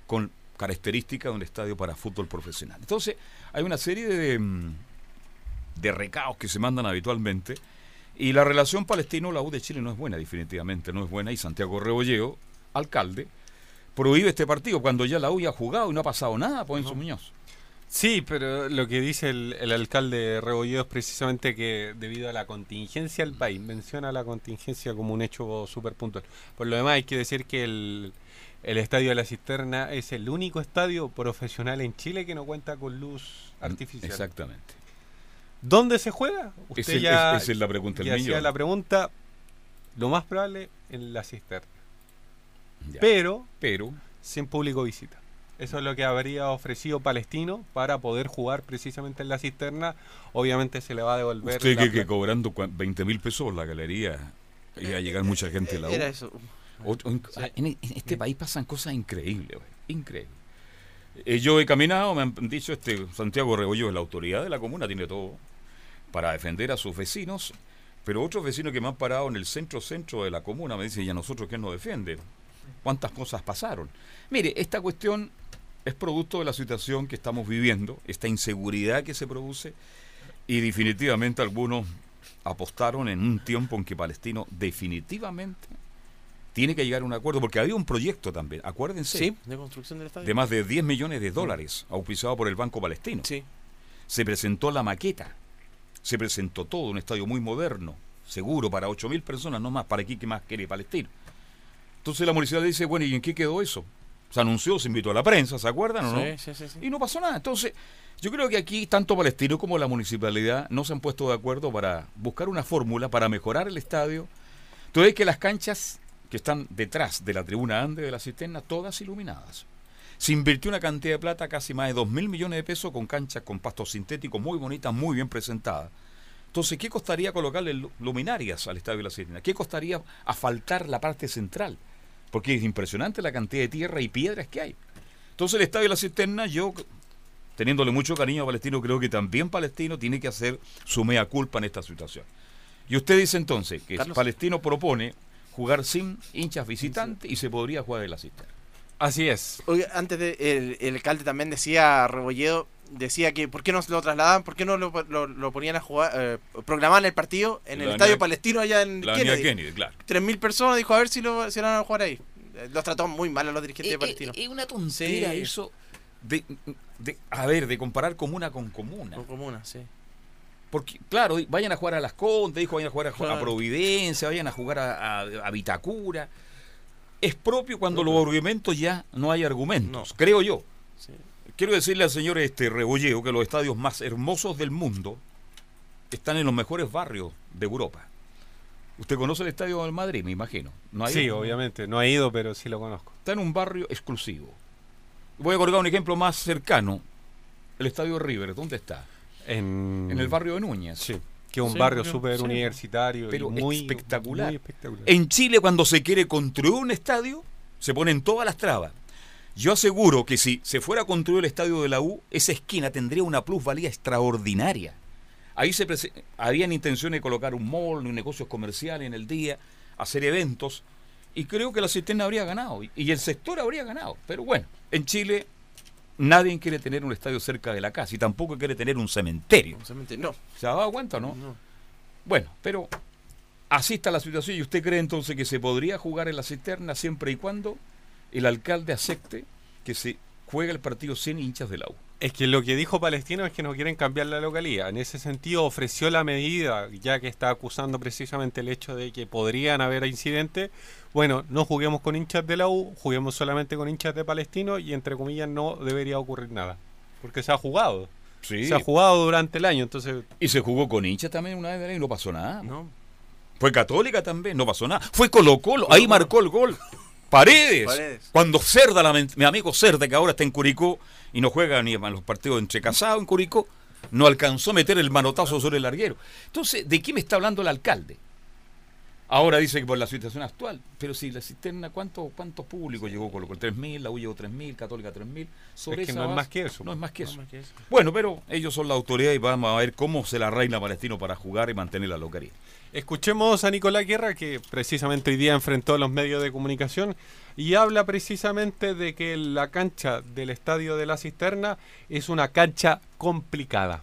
con características de un estadio para fútbol profesional. Entonces, hay una serie de, mm, de recados que se mandan habitualmente y la relación palestino-la U de Chile no es buena, definitivamente no es buena y Santiago Rebolleo, alcalde, prohíbe este partido cuando ya la U ya ha jugado y no ha pasado nada, pues Enzo Muñoz. Sí, pero lo que dice el, el alcalde Rebolledo es precisamente que debido a la contingencia del país, menciona la contingencia como un hecho súper puntual. Por lo demás hay que decir que el, el Estadio de la Cisterna es el único estadio profesional en Chile que no cuenta con luz artificial. Exactamente. ¿Dónde se juega? Es el- es- esa es la pregunta ya hacía la pregunta, lo más probable en la cisterna. Ya. Pero, Pero, sin público visita. Eso es lo que habría ofrecido Palestino para poder jugar precisamente en la cisterna. Obviamente se le va a devolver. usted que, que cobrando cua- 20 mil pesos por la galería iba a llegar mucha gente a la U. Era eso. Otro- en, en- en este país pasan cosas increíbles, increíbles. Eh, yo he caminado, me han dicho, este Santiago Rebollo es la autoridad de la comuna, tiene todo para defender a sus vecinos, pero otros vecinos que me han parado en el centro-centro de la comuna me dicen, ¿y a nosotros quién nos defiende? ¿Cuántas cosas pasaron? Mire, esta cuestión es producto de la situación que estamos viviendo, esta inseguridad que se produce, y definitivamente algunos apostaron en un tiempo en que Palestino definitivamente tiene que llegar a un acuerdo, porque había un proyecto también, acuérdense, Sí, de construcción del estadio. de más de 10 millones de dólares, auspiciado por el Banco Palestino. Sí. Se presentó la maqueta, se presentó todo, un estadio muy moderno, seguro, para 8 mil personas, no más, para aquí que más quiere Palestino. Entonces la municipalidad dice, bueno, ¿y en qué quedó eso? Se anunció, se invitó a la prensa, ¿se acuerdan o no? Sí, sí, sí, sí. Y no pasó nada. Entonces, yo creo que aquí tanto Palestino como la municipalidad no se han puesto de acuerdo para buscar una fórmula para mejorar el estadio. Entonces, que las canchas que están detrás de la tribuna Ande de la cisterna, todas iluminadas. Se invirtió una cantidad de plata, casi más de 2 mil millones de pesos, con canchas con pasto sintético muy bonitas, muy bien presentadas. Entonces, ¿qué costaría colocarle lu- luminarias al estadio de la cisterna? ¿Qué costaría asfaltar la parte central? Porque es impresionante la cantidad de tierra y piedras que hay. Entonces, el estadio de la cisterna, yo teniéndole mucho cariño a Palestino, creo que también Palestino tiene que hacer su mea culpa en esta situación. Y usted dice entonces que Carlos. Palestino propone jugar sin hinchas visitantes y se podría jugar en la cisterna. Así es. Oiga, antes de, el, el alcalde también decía, Rebolledo, decía que ¿por qué no lo trasladaban? ¿Por qué no lo, lo- lo ponían a jugar, eh, programaban el partido en La el estadio palestino allá en La Kennedy? Kennedy, claro. 3.000 personas, dijo, a ver si lo, si lo van a jugar ahí. Eh, Los trató muy mal a los dirigentes de Palestino. Es una tontera Sí. eso de, de- a ver, de comparar comuna con comuna. Con comuna, sí. Porque, claro, vayan a jugar a Las Condes, dijo, vayan a jugar a. Providencia, vayan a jugar a, a- a Vitacura. Es propio cuando los argumentos ya no hay argumentos, creo yo. Sí. Quiero decirle al señor este Rebolleo que los estadios más hermosos del mundo están en los mejores barrios de Europa. Usted conoce el estadio del Madrid, me imagino. ¿No ha Sí, ido? obviamente. No he ido, pero sí lo conozco. Está en un barrio exclusivo. Voy a colocar un ejemplo más cercano. El estadio River, ¿dónde está? En, En el barrio de Núñez. Sí, que es un Sí, barrio súper sí. universitario Pero y muy espectacular. muy espectacular. En Chile, cuando se quiere construir un estadio, se ponen todas las trabas. Yo aseguro que si se fuera a construir el estadio de la U, esa esquina tendría una plusvalía extraordinaria. Ahí se habían intenciones de colocar un mall, un negocios comerciales en el día, hacer eventos, y creo que la cisterna habría ganado, y- el sector habría ganado. Pero bueno, en Chile nadie quiere tener un estadio cerca de la casa, y tampoco quiere tener un cementerio. No. ¿Se ha dado cuenta o no? Bueno, pero así está la situación y usted cree entonces que se podría jugar en la cisterna siempre y cuando el alcalde acepte que se juegue el partido sin hinchas de la U. Es que lo que dijo Palestino es que no quieren cambiar la localidad. En ese sentido ofreció la medida, ya que está acusando precisamente el hecho de que podrían haber incidentes. Bueno, no juguemos con hinchas de la U, juguemos solamente con hinchas de Palestino y entre comillas no debería ocurrir nada. Porque se ha jugado. Sí. Se ha jugado durante el año, entonces... Y se jugó con hinchas también una vez y no pasó nada. Fue católica también, no pasó nada. Fue Colo Colo, ahí marcó el gol. Paredes. Paredes. Cuando Cerda, la men- mi amigo Cerda, que ahora está en Curicó y no juega ni en los partidos entre casados en Curicó, no alcanzó a meter el manotazo sobre el larguero. Entonces, ¿de qué me está hablando el alcalde? Ahora dice que por la situación actual, pero si la cisterna, ¿cuánto, cuánto público llegó Colo Colo? 3.000, la U llegó 3.000, Católica 3.000. Sobre Es que esa no es más que eso. No es más que No es eso. más que eso. Bueno, pero ellos son la autoridad y vamos a ver cómo se la reina Palestino para jugar y mantener la localidad. Escuchemos a Nicolás Guerra, que precisamente hoy día enfrentó a los medios de comunicación y habla precisamente de que la cancha del estadio de la cisterna es una cancha complicada.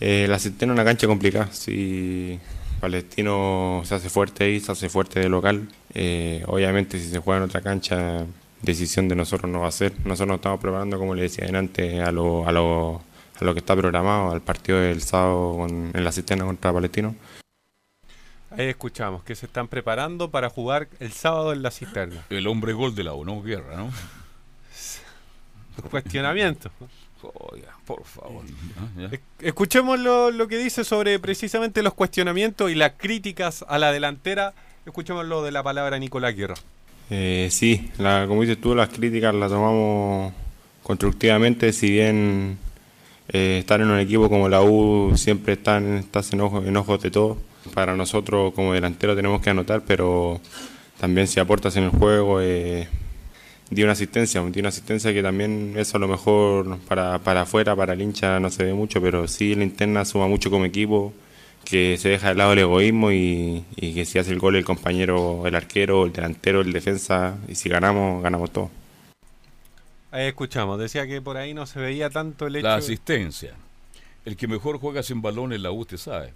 Eh, la cisterna es una cancha complicada. Si Palestino se hace fuerte ahí, se hace fuerte de local. Eh, obviamente, si se juega en otra cancha, decisión de nosotros no va a ser. Nosotros nos estamos preparando, como le decía antes, a lo, a lo, a lo que está programado, al partido del sábado con- en la cisterna contra Palestino. Ahí escuchamos que se están preparando para jugar el sábado en la cisterna. El hombre gol de la U, no guerra, ¿no? Cuestionamiento. Oiga, por favor. Es- Escuchemos lo, lo que dice sobre precisamente los cuestionamientos y las críticas a la delantera. Escuchemos lo de la palabra Nicolás Guerra. Eh, sí, la, como dices tú, las críticas las tomamos constructivamente, si bien eh, estar en un equipo como la U siempre están, estás en, ojo- en ojos de todos. Para nosotros como delantero tenemos que anotar, pero también si aportas en el juego, eh, di una asistencia, di una asistencia que también eso a lo mejor para, para afuera, para el hincha no se ve mucho, pero sí la interna suma mucho como equipo, que se deja de lado el egoísmo y, y que si hace el gol el compañero, el arquero, el delantero, el defensa, y si ganamos, ganamos todo. Ahí escuchamos. Decía que por ahí no se veía tanto el hecho. La asistencia. El que mejor juega sin balón en la U, usted sabe.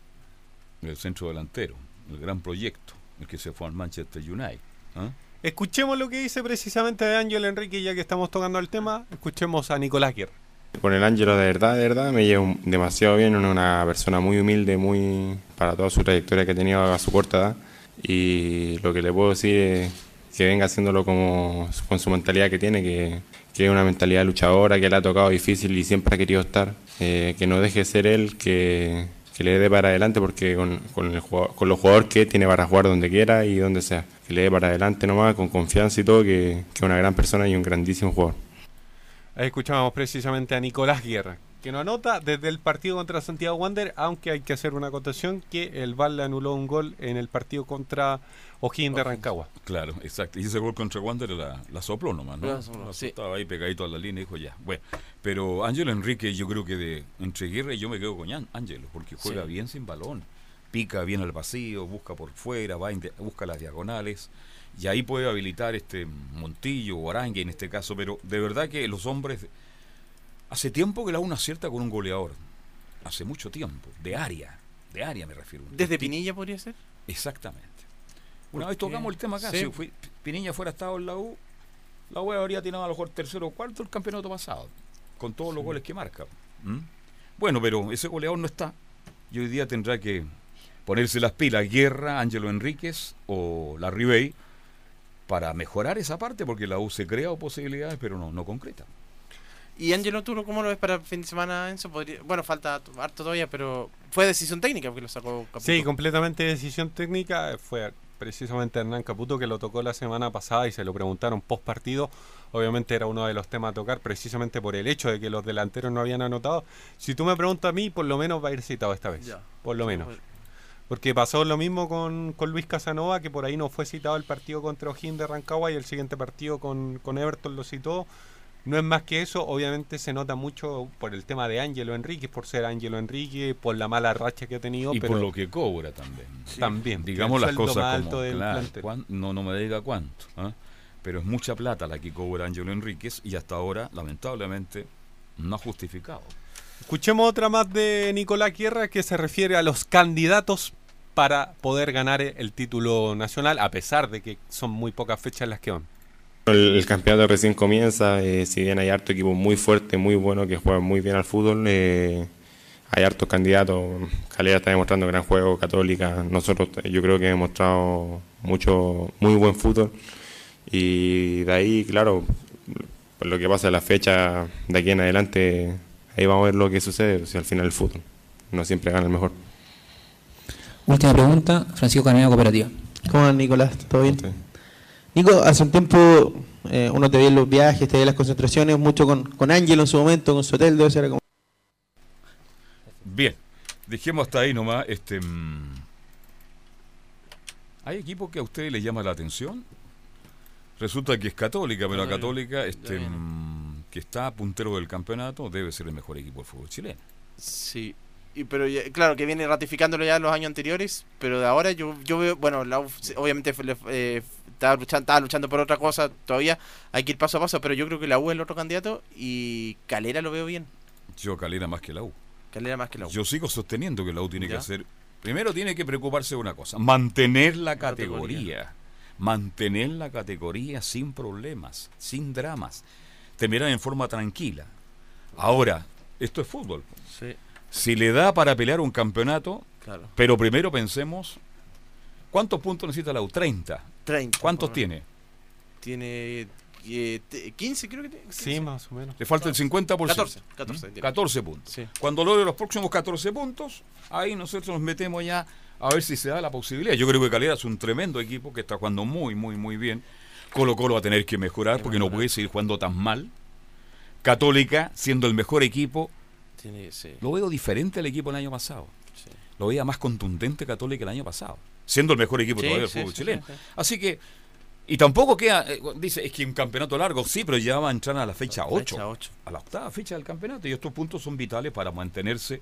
El centro delantero. El gran proyecto. El que se fue al Manchester United. ¿ah? Escuchemos lo que dice precisamente de Ángel Enrique, ya que estamos tocando el tema. Escuchemos a Nicolás Guerra. Con el Ángelo de verdad, de verdad, me llevo demasiado bien, una persona muy humilde, muy para toda su trayectoria que ha tenido a su corta edad. Y lo que le puedo decir es, que venga haciéndolo como con su mentalidad que tiene, que, que es una mentalidad luchadora, que le ha tocado difícil y siempre ha querido estar, eh, que no deje de ser él, que, que le dé para adelante porque con, con, el con los jugadores que tiene para jugar donde quiera y donde sea, que le dé para adelante nomás, con confianza y todo, que, es una gran persona y un grandísimo jugador. Escuchábamos precisamente a Nicolás Guerra, que no anota desde el partido contra Santiago Wander, aunque hay que hacer una acotación que el VAR le anuló un gol en el partido contra O'Higgins de Rancagua. Claro, exacto. Y ese gol contra Wander la, la sopló nomás, ¿no? La sopló, sí. Estaba ahí pegadito a la línea y dijo ya. Bueno, pero Ángelo Enrique, yo creo que de entre Guerra y yo me quedo con Án- Ángelo, porque juega Sí. bien sin balón. Pica bien al vacío, busca por fuera, va busca las diagonales. Y ahí puede habilitar este Montillo o Arangue en este caso, pero de verdad que los hombres. Hace tiempo que la una acierta con un goleador. Hace mucho tiempo. De área. De área me refiero. ¿Desde Pinilla podría ser? Exactamente. Una ¿Por vez tocamos el tema acá. Sí. Si fui- Piniña fuera estado en la U, la U habría tenido a lo mejor tercero o cuarto el campeonato pasado, con todos los goles que marca. ¿Mm? Bueno, pero ese goleador no está. Y hoy día tendrá que ponerse las pilas Guerra, Ángelo Enríquez o la Ribey para mejorar esa parte, porque la U se crea posibilidades, pero no, no concreta. ¿Y Ángelo tú cómo lo ves para el fin de semana, Enzo? Podría- Bueno, falta harto todavía, pero fue decisión técnica porque lo sacó Caputo. Sí, completamente decisión técnica. Fue precisamente Hernán Caputo que lo tocó la semana pasada y se lo preguntaron post partido. Obviamente era uno de los temas a tocar precisamente por el hecho de que los delanteros no habían anotado. Si tú me preguntas a mí, por lo menos va a ir citado esta vez. Ya. Por lo Sí, menos. pues. Porque pasó lo mismo con, con Luis Casanova, que por ahí no fue citado el partido contra O'Higgins de Rancagua y el siguiente partido con, con Everton lo citó. No es más que eso, obviamente se nota mucho por el tema de Ángelo Enrique, por ser Ángelo Enrique, por la mala racha que ha tenido. y pero por lo que cobra también. También. Digamos las cosas más como alto del claro, plantel. cuán- no no me diga cuánto, ¿ah? pero es mucha plata la que cobra Ángelo Enríquez y hasta ahora lamentablemente no ha justificado. Escuchemos otra más de Nicolás Guerra que se refiere a los candidatos para poder ganar el título nacional, a pesar de que son muy pocas fechas las que van. El, el campeonato recién comienza, eh, si bien hay harto equipo muy fuerte, muy bueno, que juegan muy bien al fútbol, eh, hay hartos candidatos. Calera está demostrando gran juego, Católica, nosotros eh, yo creo que hemos mostrado mucho, muy buen fútbol. Y de ahí, claro, por lo que pasa en la fecha de aquí en adelante, ahí vamos a ver lo que sucede, si al final el fútbol no siempre gana el mejor. Última pregunta, Francisco Caneda Cooperativa. ¿Cómo Nicolás? ¿Todo bien? Nico, hace un tiempo eh, uno te veía en los viajes, te veía en las concentraciones, mucho con, con en su momento, con su hotel, debe ser como... Bien, dejemos hasta ahí nomás. Este, mm, ¿Hay equipos que a ustedes les llama la atención? Resulta que es Católica, pero a Católica, este, mm, que está puntero del campeonato, debe ser el mejor equipo del fútbol chileno. Sí. Y, pero ya- claro, que viene ratificándolo ya en los años anteriores, pero de ahora yo, yo veo, bueno, la obviamente eh, estaba, luchando, estaba luchando por otra cosa todavía, hay que ir paso a paso, pero yo creo que la U es el otro candidato y Calera lo veo bien. Yo Calera más que la U. Calera más que la U. Yo sigo sosteniendo que la U tiene que hacer. Primero tiene que preocuparse de una cosa: mantener la categoría. Mantener la categoría sin problemas, sin dramas. Terminar en forma tranquila. Ahora, esto es fútbol. Sí. Si le da para pelear un campeonato, Claro. pero primero pensemos: ¿cuántos puntos necesita la U? 30. 30. ¿Cuántos tiene? Tiene eh, te- 15 creo que tiene. Sí, más o menos. Le falta el 50%. 14, 14 ¿Mm? tiene. 14 puntos. Sí. Cuando logre los próximos 14 puntos, ahí nosotros nos metemos ya a ver si se da la posibilidad. Yo creo que Calera es un tremendo equipo que está jugando muy, muy, muy bien. Colo Colo va a tener que mejorar porque no puede seguir jugando tan mal. Católica, siendo el mejor equipo, Tiene, sí. lo veo diferente al equipo del año pasado. Lo veía más contundente Católica el año pasado, siendo el mejor equipo Sí, todavía del sí, fútbol sí, chileno. sí, sí. Así que, y tampoco queda, eh, dice, es que un campeonato largo, sí, pero ya va a entrar a la fecha La 8, fecha ocho. a la octava fecha del campeonato, y estos puntos son vitales para mantenerse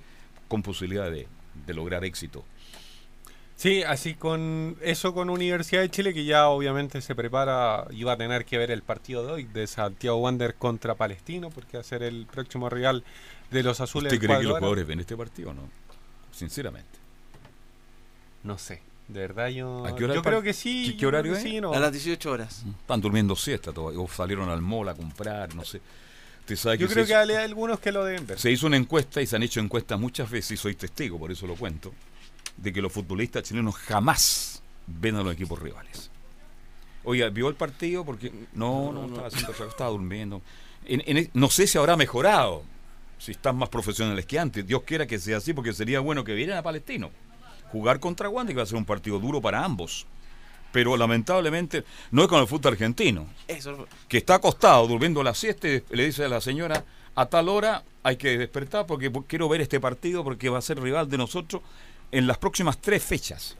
con posibilidad de, de lograr éxito. Sí, así con eso con Universidad de Chile, que ya obviamente se prepara y va a tener que ver el partido de hoy de Santiago Wander contra Palestino, porque va a ser el próximo rival de los azules. ¿Usted cree que los jugadores ven este partido o no? Sinceramente. No sé. De verdad yo. ¿A qué hora yo creo que sí. ¿Qué, qué horario es? que sí, no. A las 18 horas. Están durmiendo siesta todavía, o salieron al mall a comprar, no sé. Usted sabe Yo que creo que hizo- hay algunos que lo deben ver. Se hizo una encuesta y se han hecho encuestas muchas veces, y soy testigo, por eso lo cuento, de que los futbolistas chilenos jamás ven a los equipos rivales. Oiga, ¿vio el partido? Porque no, no, estaba haciendo estaba durmiendo. En- en- no sé si habrá mejorado, si están más profesionales que antes. Dios quiera que sea así, porque sería bueno que vieran a Palestino. Jugar contra que va a ser un partido duro para ambos. Pero lamentablemente no es con el fútbol argentino, Eso. que está acostado durmiendo la siesta y le dice a la señora, a tal hora hay que despertar porque quiero ver este partido porque va a ser rival de nosotros en las próximas tres fechas.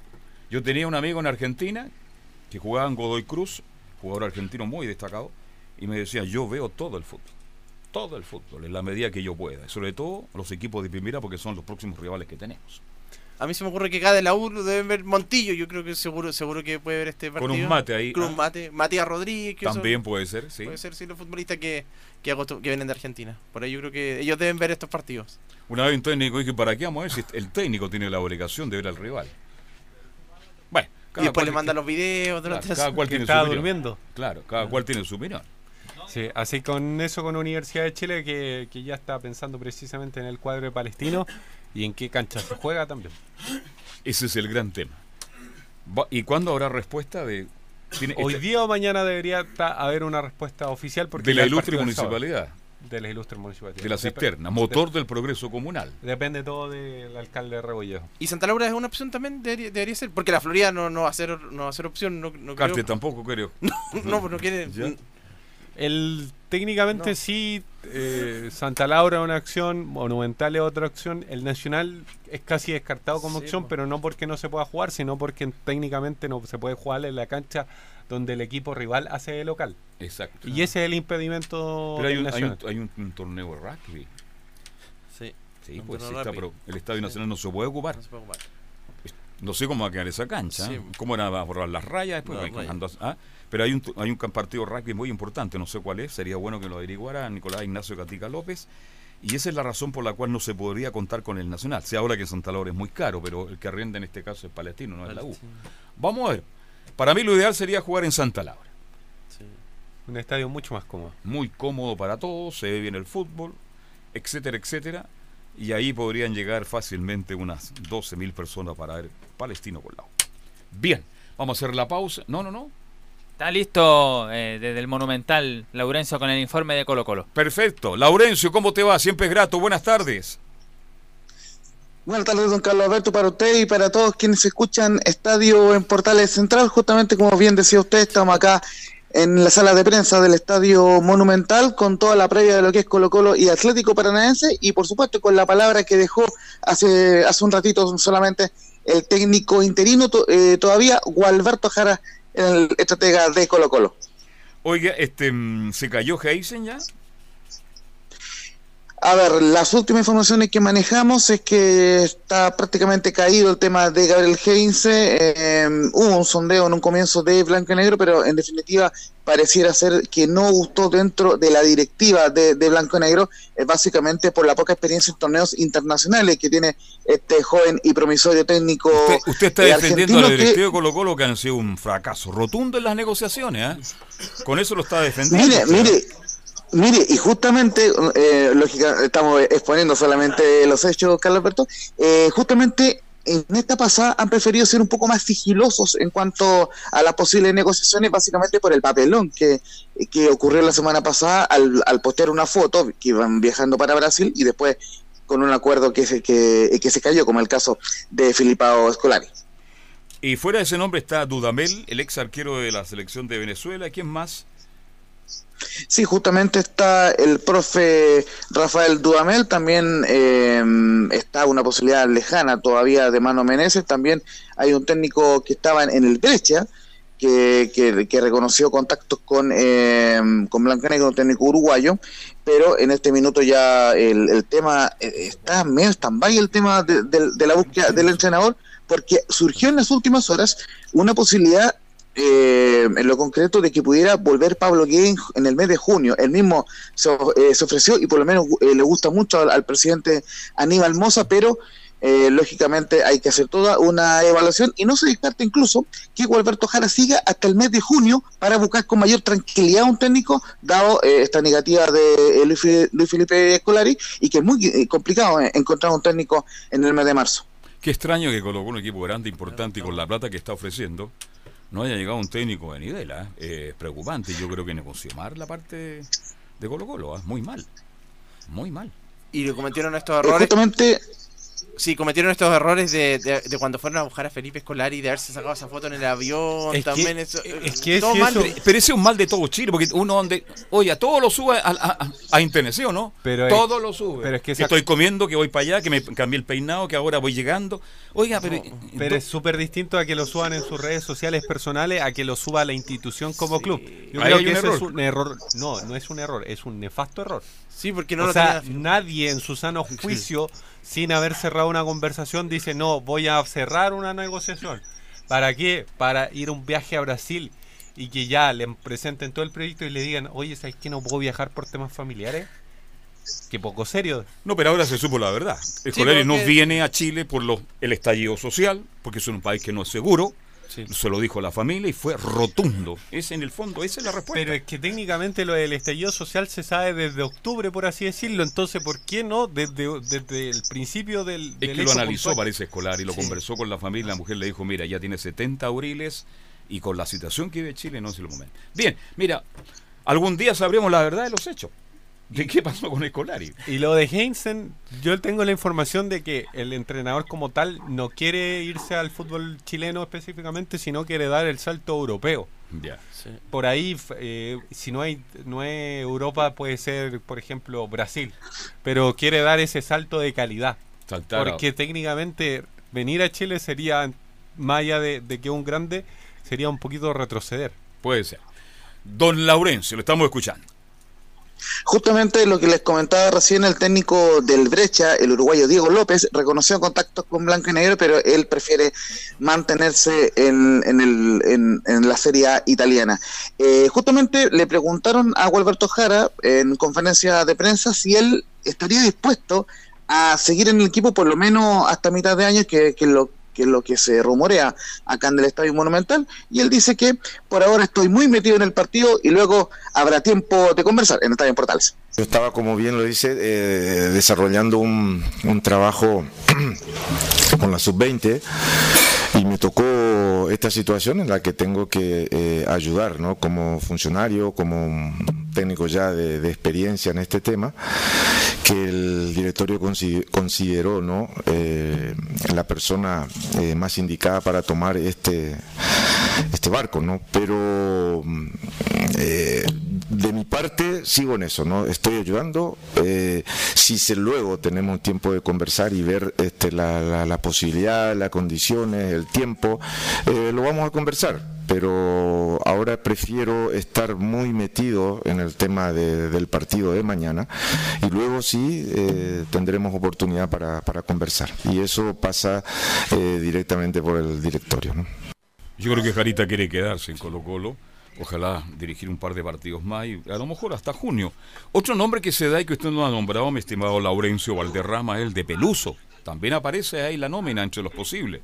Yo tenía un amigo en Argentina que jugaba en Godoy Cruz, jugador argentino muy destacado, y me decía, yo veo todo el fútbol, todo el fútbol, en la medida que yo pueda, y sobre todo los equipos de primera porque son los próximos rivales que tenemos. A mí se me ocurre que cada de la U deben ver Montillo. Yo creo que seguro seguro que puede ver este Con partido. un mate ahí, Con un ah. mate. Matías Rodríguez. Que También son- puede ser, sí. Puede ser, sí, los futbolistas que, que, vienen de Argentina. Por ahí yo creo que ellos deben ver estos partidos. Una vez un técnico dije, ¿para qué vamos a ver si el técnico tiene la obligación de ver al rival? Bueno, Y después le mandan los videos durante Claro, la cada cual Que tiene estaba su opinión. durmiendo. Claro, cada cual tiene su opinión. Sí, así con eso con Universidad de Chile que, que ya está pensando precisamente en el cuadro de Palestino y en qué cancha se juega también. Ese es el gran tema. ¿Y cuándo habrá respuesta de tiene- Hoy este- día o mañana debería ta- haber una respuesta oficial porque de la ilustre municipalidad? De la ilustre municipalidad. De la cisterna, motor del progreso comunal. Depende todo del alcalde de Rebolledo. ¿Y Santa Laura es una opción también? Debería, debería ser. Porque la Florida no, no, va, a ser, no va a ser opción. No, no Carte creo. tampoco creo. No, pues no quiere. Ya. El, técnicamente No. sí, eh, Santa Laura es una acción, Monumental es otra opción, el Nacional es casi descartado como Sí, opción, po. pero no porque no se pueda jugar, sino porque técnicamente no se puede jugar en la cancha donde el equipo rival hace de local. Exacto. Y ese es el impedimento Pero hay un, hay, un, hay un- un torneo de rugby. Sí. Sí, pues sí está, pero el Estadio Nacional no se puede ocupar. No se puede ocupar. No sé cómo va a quedar esa cancha. Sí. ¿Cómo era? ¿Va a borrar las rayas después? No, Va rayas. bajando a- ah, Pero hay un, hay un partido rugby muy importante, no sé cuál es, sería bueno que lo averiguara Nicolás Ignacio Catica López. Y esa es la razón por la cual no se podría contar con el Nacional. Se habla que Santa Laura es muy caro, pero el que arrienda en este caso es Palestino, no es la U. Vamos a ver. Para mí lo ideal sería jugar en Santa Laura. Un estadio mucho más cómodo. Muy cómodo para todos, se ve bien el fútbol, etcétera, etcétera. Y ahí podrían llegar fácilmente unas 12.000 personas para ver Palestino con la U. Bien, vamos a hacer la pausa. No, no, no. Está listo eh, desde el Monumental, Laurencio, con el informe de Colo Colo. Perfecto. Laurencio, ¿cómo te va? Siempre es grato. Buenas tardes. Buenas tardes, don Carlos Alberto, para usted y para todos quienes escuchan Estadio en Portales Central. Justamente como bien decía usted, estamos acá en la sala de prensa del Estadio Monumental con toda la previa de lo que es Colo Colo y Atlético Paranaense y por supuesto con la palabra que dejó hace, hace un ratito solamente el técnico interino eh, todavía, Gualberto Jara, el estratega de Colo Colo. Oiga, este, mm, ¿se cayó Heisen ya? A ver, las últimas informaciones que manejamos es que está prácticamente caído el tema de Gabriel Heinze. Eh, hubo un sondeo en un comienzo de Blanco y Negro, pero en definitiva pareciera ser que no gustó dentro de la directiva de, de Blanco y Negro, eh, básicamente por la poca experiencia en torneos internacionales que tiene este joven y promisorio técnico. Usted, usted está eh, defendiendo a la directiva de Colo Colo que han sido un fracaso rotundo en las negociaciones. Con eso lo está defendiendo. Mire, mire, mire, y justamente, eh, lógica, estamos exponiendo solamente los hechos, Carlos Alberto, eh, justamente en esta pasada han preferido ser un poco más sigilosos en cuanto a las posibles negociaciones, básicamente por el papelón que, que ocurrió la semana pasada al, al postear una foto que iban viajando para Brasil y después con un acuerdo que se, que, que se cayó, como el caso de Filipao Escolari. Y fuera de ese nombre está Dudamel, el ex arquero de la selección de Venezuela. ¿Quién más? Sí, justamente está el profe Rafael Dudamel, también eh, está una posibilidad lejana todavía de Mano Meneses, también hay un técnico que estaba en, el Brescia, que, que, reconoció contactos con, eh, con un técnico uruguayo, pero en este minuto ya el, tema eh, está medio stand-by el tema de- de la búsqueda del entrenador, porque surgió en las últimas horas una posibilidad eh, en lo concreto de que pudiera volver Pablo Gueye en, el mes de junio. Él mismo se, eh, ofreció y por lo menos eh, le gusta mucho al, presidente Aníbal Moza, pero eh, lógicamente hay que hacer toda una evaluación y no se descarta incluso que Gualberto Jara siga hasta el mes de junio para buscar con mayor tranquilidad un técnico, dado esta negativa de Luis, Luis Felipe Escolari y que es muy complicado encontrar un técnico en el mes de marzo. Qué extraño que colocó un equipo grande, importante y con la plata que está ofreciendo, no haya llegado un técnico de nivel. ¿ah? Eh, Es preocupante. Yo creo que negoció mal la parte de Colo Colo. ¿ah? Muy mal. Muy mal. Y cometieron estos errores. Justamente Sí, cometieron estos errores de, de- de cuando fueron a buscar a Felipe Escolari y de haberse sacado esa foto en el avión. Es que- también eso, Es que todo mal. eso- pero ese es un mal de todo Chile, porque uno donde, oye, a todo lo sube a, a, a- a internet, ¿sí o no? Pero es- todo lo sube. pero es que que esa- estoy comiendo, que voy para allá, que me cambié el peinado, que ahora voy llegando. Oiga, pero, Pero es súper distinto a que lo suban en sus redes sociales personales a que lo suba la institución como club. Yo Ahí creo hay que un ese error. es un error. No, no es un error, es un nefasto error. Sí, porque no o lo sea, tenía- nadie en su sano juicio, sin haber cerrado una conversación, dice, no, voy a cerrar una negociación. ¿Para qué? Para ir a un viaje a Brasil y que ya le presenten todo el proyecto y le digan, oye, ¿sabes que no puedo viajar por temas familiares? Qué poco serio. No, pero ahora se supo la verdad. Escolari no porque- viene a Chile por lo, el estallido social, porque es un país que no es seguro. Se lo dijo la familia y fue rotundo. Es en el fondo, esa es la respuesta. Pero es que técnicamente lo del estallido social se sabe desde octubre, por así decirlo. Entonces, ¿por qué no desde, desde el principio del, Es que lo analizó, puntual? parece escolar, y lo Sí. conversó con la familia. La mujer le dijo: Mira, ya tiene 70 auriles y con la situación que vive Chile no es el momento. Bien, mira, algún día sabremos la verdad de los hechos. ¿De qué pasó con Escolari? Y lo de Heinzen, yo tengo la información de que el entrenador como tal no quiere irse al fútbol chileno específicamente, sino quiere dar el salto europeo. Ya. Por ahí, eh, si no hay no es Europa, puede ser, por ejemplo, Brasil. Pero quiere dar ese salto de calidad. Saltar a- Porque técnicamente venir a Chile sería, más allá de, de que un grande, sería un poquito retroceder. Puede ser. Don Laurencio, lo estamos escuchando. Justamente lo que les comentaba recién, el técnico del Brecha, el uruguayo Diego López, reconoció contactos con Blanco y Negro, pero él prefiere mantenerse en, en el- en- en la Serie italiana. Eh, justamente le preguntaron a Gualberto Jara en conferencia de prensa si él estaría dispuesto a seguir en el equipo por lo menos hasta mitad de año, que, que lo que es lo que se rumorea acá en el Estadio Monumental, y él dice que por ahora estoy muy metido en el partido y luego habrá tiempo de conversar en Estadio Portales. Yo estaba, como bien lo dice, eh, desarrollando un, un trabajo con la sub-20 y me tocó esta situación en la que tengo que eh, ayudar, ¿no? Como funcionario, como técnico ya de, experiencia en este tema, que el directorio consi- consideró, ¿no? Eh, la persona eh, más indicada para tomar este este barco, ¿no? Pero eh, de mi parte sigo en eso, ¿no? Estoy ayudando. eh, si se, luego tenemos tiempo de conversar y ver este, la, la- posibilidad, las condiciones, el tiempo, eh, lo vamos a conversar. Pero ahora prefiero estar muy metido en el tema de- del partido de mañana y luego sí eh, tendremos oportunidad para, conversar. Y eso pasa eh, directamente por el directorio. Yo creo que Jarita quiere quedarse en Colo Colo. Ojalá dirigir un par de partidos más y a lo mejor hasta junio. Otro nombre que se da y que usted no ha nombrado, mi estimado Laurencio Valderrama, es el de Peluso. También aparece ahí la nómina entre los posibles.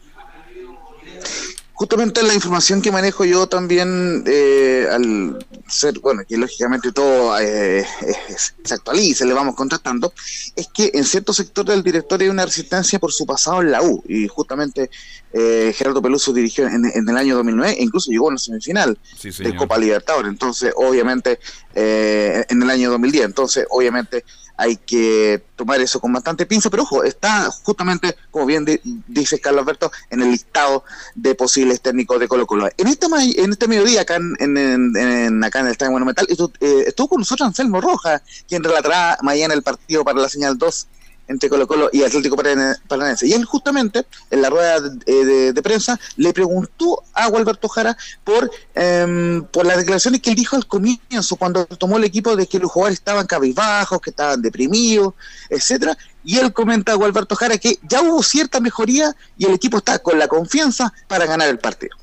Justamente la información que manejo yo también, eh, al ser, bueno, que lógicamente todo eh, es- se actualiza, le vamos contratando, es que en cierto sector del directorio hay una resistencia por su pasado en la U. Y justamente eh, Gerardo Peluso dirigió en, en el año 2009 e incluso llegó a una semifinal Sí, de. Copa Libertadores. Entonces, obviamente, eh, en el año 2010. Entonces, obviamente, hay que tomar eso con bastante pinza. Pero ojo, está justamente, como bien di- dice Carlos Alberto, en el listado de posibles técnicos de Colo Colo. En este, en este mediodía, acá en, en- en- acá en el Estadio Monumental, estu- eh, estuvo con nosotros Anselmo Roja, quien relatará mañana el partido para la señal 2 entre Colo Colo y Atlético Parana- Paranaense. Y él justamente, en la rueda de, de prensa, le preguntó a Gualberto Jara por, em, por las declaraciones que él dijo al comienzo, cuando tomó el equipo de que los jugadores estaban cabizbajos, que estaban deprimidos, etcétera. Y él comenta a Gualberto Jara que ya hubo cierta mejoría y el equipo está con la confianza para ganar el partido.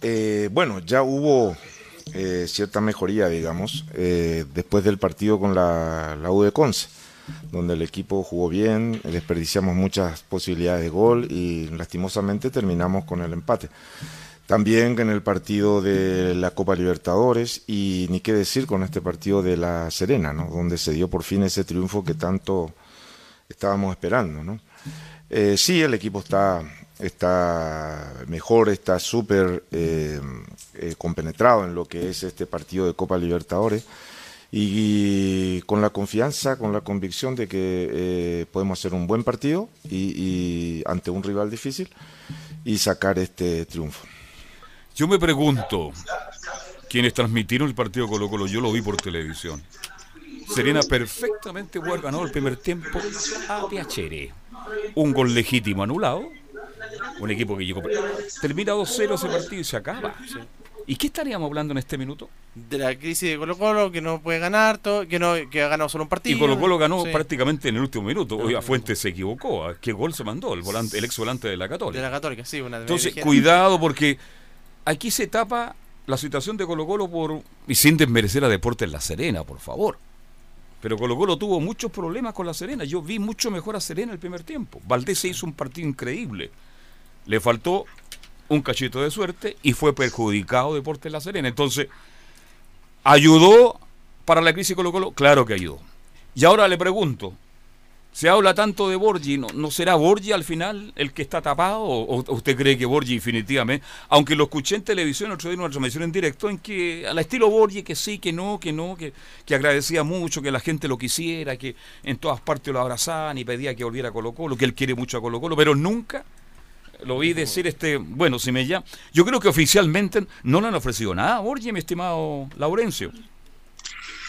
Eh, bueno, ya hubo eh, cierta mejoría, digamos, eh, después del partido con la, la U de Conce, donde el equipo jugó bien, desperdiciamos muchas posibilidades de gol y lastimosamente terminamos con el empate. También en el partido de la Copa Libertadores y ni qué decir con este partido de La Serena, ¿no? donde se dio por fin ese triunfo que tanto estábamos esperando. ¿no? Eh, sí, el equipo está está mejor, está súper eh, eh, compenetrado en lo que es este partido de Copa Libertadores y, con la confianza, con la convicción de que eh, podemos hacer un buen partido y, ante un rival difícil y sacar este triunfo. Yo me pregunto, quienes transmitieron el partido Colo Colo, yo lo vi por televisión. Serena perfectamente ganado el primer tiempo a Piacere. Un gol legítimo anulado. Un equipo que llegó. Termina 2-0 ese partido y se acaba. ¿Y qué estaríamos hablando en este minuto? De la crisis de Colo Colo, que no puede ganar, todo, que no que ha ganado solo un partido. Y Colo Colo ganó prácticamente en el último minuto. Hoy a Fuentes se equivocó. ¿A qué gol se mandó? El volante, el ex volante de la Católica. De la Católica, sí. Una Entonces, cuidado porque aquí se tapa la situación de Colo Colo por... Y sin desmerecer a Deportes La Serena, por favor. Pero Colo Colo tuvo muchos problemas con La Serena. Yo vi mucho mejor a Serena el primer tiempo. Valdés se hizo un partido increíble. Le faltó un cachito de suerte y fue perjudicado Deportes La Serena. Entonces, ¿ayudó para la crisis Colo Colo? Claro que ayudó. Y ahora le pregunto, se habla tanto de Borgi, ¿no, ¿no será Borgi al final el que está tapado? ¿O, usted cree que Borgi definitivamente, aunque lo escuché en televisión, otro día en una transmisión en directo, en que al estilo Borgi, que sí, que no, que no, que, que agradecía mucho, que la gente lo quisiera, que en todas partes lo abrazaban y pedía que volviera a Colo Colo, que él quiere mucho a Colo Colo, pero nunca lo vi decir este, bueno, si me llama, yo creo que oficialmente no le han ofrecido nada Borgi, mi estimado Laurencio.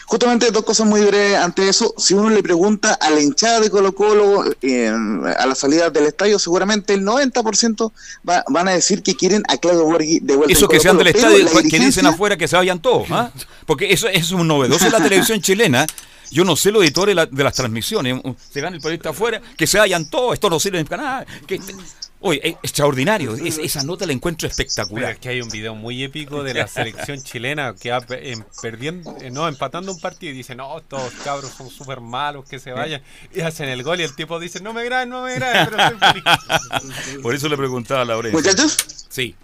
Justamente dos cosas muy breves ante eso. Si uno le pregunta a la hinchada de Colo Colo eh, a la salida del estadio, seguramente el 90% va, van a decir que quieren a Claudio Borghi de vuelta. Eso que sean del estadio, que dicen afuera que se vayan todos, ¿ah? porque eso, es un novedoso en la televisión chilena. Yo no sé los editores de, las transmisiones, se van el periodista afuera, que se vayan todos, esto no sirve para nada. Que, Oye, es extraordinario. esa nota la encuentro espectacular. es que hay un video muy épico de la selección chilena que va perdiendo, eh, no, empatando un partido y dice, no, todos cabros son súper malos, que se vayan. Y hacen el gol y el tipo dice, no me graben, no me graben, pero estoy feliz. Por eso le preguntaba a Laurencia. ¿Muchachos? Sí.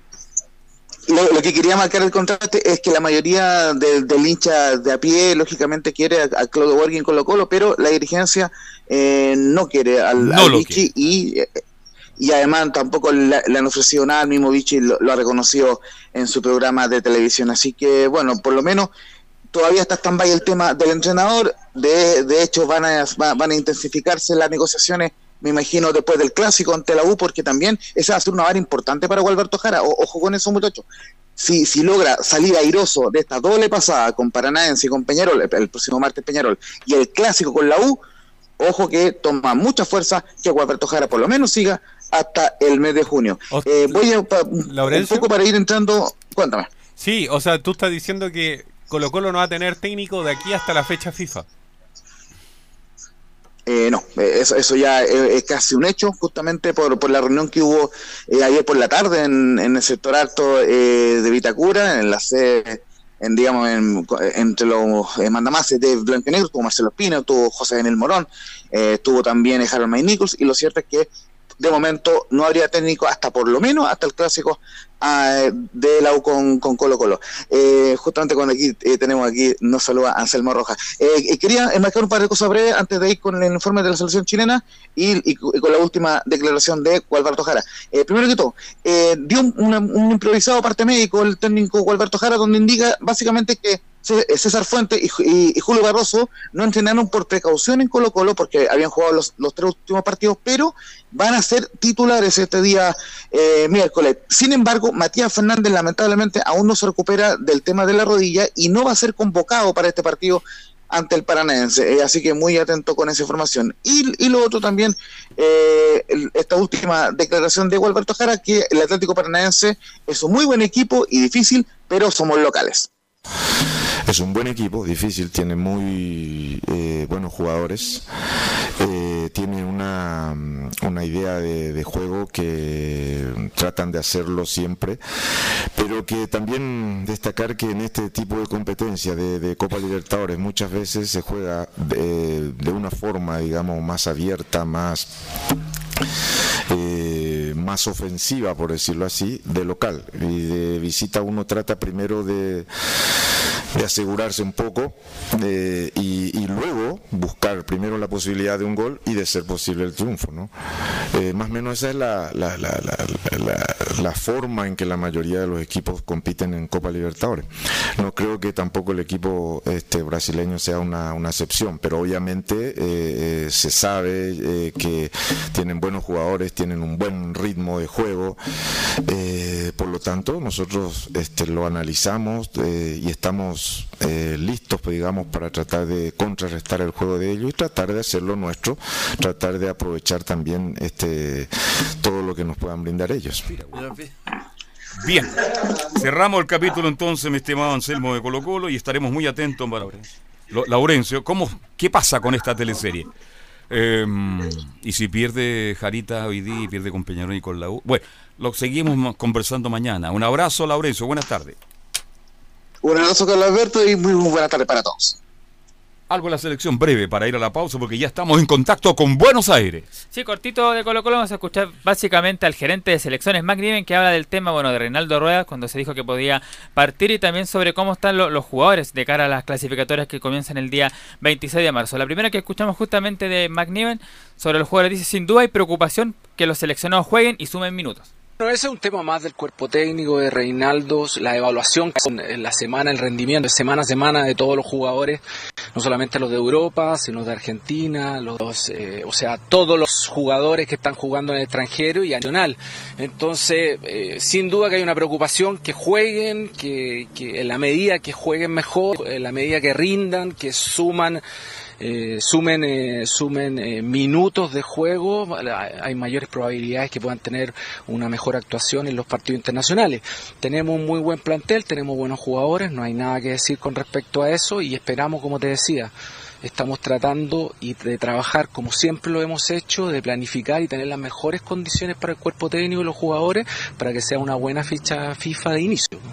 Lo, que quería marcar el contraste es que la mayoría del hincha de a pie, lógicamente, quiere a, Claudio Borghi en Colo Colo, pero la dirigencia eh, no quiere al, no y... Eh, y además tampoco le, han ofrecido nada, el mismo Vichy lo, ha reconocido en su programa de televisión. Así que, bueno, por lo menos todavía está stand-by el tema del entrenador. De, de hecho, van a, van a intensificarse las negociaciones, me imagino, después del clásico ante la U, porque también esa va a ser una vara importante para Gualberto Jara. ojo con eso, muchachos. Si, si logra salir airoso de esta doble pasada con Paranaense y con Peñarol, el próximo martes Peñarol, y el clásico con la U, ojo que toma mucha fuerza que Gualberto Jara por lo menos siga hasta el mes de junio. Eh, voy a un poco para ir entrando, cuéntame. Sí, o sea, tú estás diciendo que Colo Colo no va a tener técnico de aquí hasta la fecha FIFA. Eh, no, eh, eso, eso ya es, casi un hecho, justamente por, por la reunión que hubo ayer por la tarde en, el sector alto de Vitacura, en la sede, en, digamos, entre los mandamases de Blanco y Negro, tuvo Marcelo Espino, tuvo José Daniel Morón, tuvo también Harold May Nichols, y lo cierto es que de momento no habría técnico hasta por lo menos hasta el clásico ah, de la U con, Colo Colo. Eh, justamente cuando aquí eh, tenemos aquí, nos saluda Anselmo Rojas. Eh, quería enmarcar un par de cosas breves antes de ir con el informe de la selección chilena y, con la última declaración de Gualberto Jara. primero que todo, dio un, improvisado parte médico el técnico Gualberto Jara donde indica básicamente que César Fuente y, Julio Barroso no entrenaron por precaución en Colo Colo porque habían jugado los, los tres últimos partidos, pero van a ser titulares este día eh, miércoles. Sin embargo, Matías Fernández lamentablemente aún no se recupera del tema de la rodilla y no va a ser convocado para este partido ante el Paranaense. Eh, así que muy atento con esa información. Y, lo otro también, eh, esta última declaración de Gualberto Jara, que el Atlético Paranaense es un muy buen equipo y difícil, pero somos locales. Es un buen equipo, difícil, tiene muy eh, buenos jugadores, eh, tiene una, una idea de, juego que tratan de hacerlo siempre, pero que también destacar que en este tipo de competencia de, Copa Libertadores muchas veces se juega de, de una forma, digamos, más abierta, más eh, más ofensiva, por decirlo así, de local. Y de visita uno trata primero de, de asegurarse un poco eh, y, y luego buscar primero la posibilidad de un gol y de ser posible el triunfo. ¿no? Eh, más o menos esa es la, la, la, la, forma en que la mayoría de los equipos compiten en Copa Libertadores. No creo que tampoco el equipo este, brasileño sea una, una excepción, pero obviamente eh, eh, se sabe eh, que tienen buenos jugadores, tienen un buen ritmo de juego, eh, por lo tanto nosotros este, lo analizamos eh, y estamos eh, listos, pues, digamos, para tratar de contrarrestar el juego de ellos y tratar de hacerlo nuestro, tratar de aprovechar también este todo lo que nos puedan brindar ellos. Bien, cerramos el capítulo entonces, mi estimado Anselmo de Colo Colo, y estaremos muy atentos para Laurencio. ¿Cómo, ¿Qué pasa con esta teleserie? Eh, y si pierde Jarita hoy día y pierde con Peñarol y con la U. Bueno, lo seguimos conversando mañana. Un abrazo, Laurencio. Buenas tardes. Un abrazo, Carlos Alberto, y muy, muy buena tarde para todos. Algo de la selección breve para ir a la pausa porque ya estamos en contacto con Buenos Aires. Sí, cortito de Colo Colo vamos a escuchar básicamente al gerente de selecciones McNiven que habla del tema bueno de Reinaldo Rueda cuando se dijo que podía partir y también sobre cómo están lo- los jugadores de cara a las clasificatorias que comienzan el día 26 de marzo. La primera que escuchamos justamente de McNiven sobre los jugadores dice sin duda hay preocupación que los seleccionados jueguen y sumen minutos. Bueno, ese es un tema más del cuerpo técnico de Reinaldo, la evaluación en la semana, el rendimiento, semana a semana de todos los jugadores, no solamente los de Europa, sino de Argentina, los, eh, o sea, todos los jugadores que están jugando en el extranjero y a nacional. Entonces, eh, sin duda que hay una preocupación que jueguen, que, que en la medida que jueguen mejor, en la medida que rindan, que suman eh, sumen, eh, sumen eh, minutos de juego, hay mayores probabilidades que puedan tener una mejor actuación en los partidos internacionales. Tenemos un muy buen plantel, tenemos buenos jugadores, no hay nada que decir con respecto a eso y esperamos, como te decía, estamos tratando y de trabajar como siempre lo hemos hecho, de planificar y tener las mejores condiciones para el cuerpo técnico y los jugadores para que sea una buena ficha FIFA de inicio.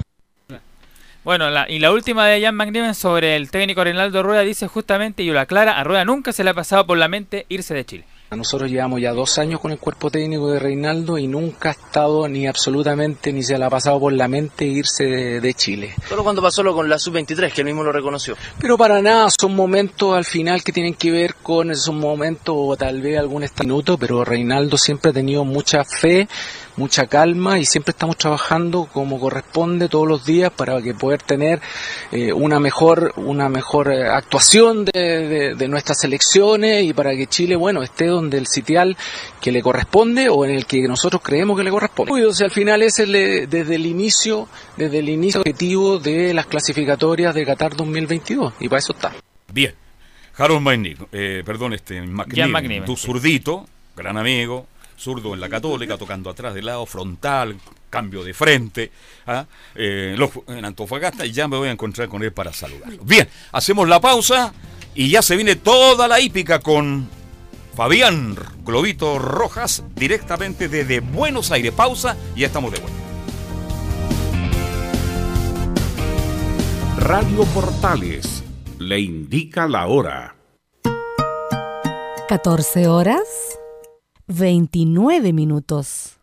Bueno, la- y la última de Jan McNiven sobre el técnico Reinaldo Rueda dice justamente, y lo aclara, a Rueda nunca se le ha pasado por la mente irse de Chile. Nosotros llevamos ya dos años con el cuerpo técnico de Reinaldo y nunca ha estado ni absolutamente ni se le ha pasado por la mente irse de, de Chile. Solo cuando pasó lo con la sub-23, que él mismo lo reconoció. Pero para nada, son momentos al final que tienen que ver con esos momentos o tal vez algún minuto, pero Reinaldo siempre ha tenido mucha fe, mucha calma y siempre estamos trabajando como corresponde todos los días para que poder tener eh, una mejor una mejor eh, actuación de, de- de nuestras selecciones y para que Chile bueno esté donde el sitial que le corresponde o en el que nosotros creemos que le corresponde. O sea, al final ese es le- desde el inicio desde el inicio objetivo de las clasificatorias de Qatar 2022 y para eso está. Bien. Harold Magnic, eh, perdón, este, McNiven, tu sí. zurdito, gran amigo, zurdo en la Católica, tocando atrás de lado, frontal, cambio de frente, ¿ah? Eh, los- en Antofagasta, y ya me voy a encontrar con él para saludarlo. Bien, hacemos la pausa y ya se viene toda la hípica con Fabián Globito Rojas, directamente desde Buenos Aires. Pausa y ya estamos de vuelta. Radio Portales le indica la hora. 14 horas 29 minutos.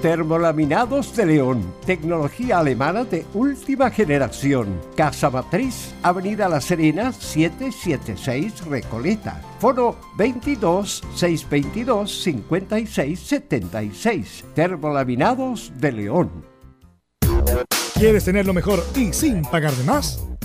Termolaminados de León, tecnología alemana de última generación. Casa Matriz, Avenida La Serena, 776 Recoleta. Foro 22 622 56 76. Termolaminados de León. ¿Quieres tener lo mejor y sin pagar de más?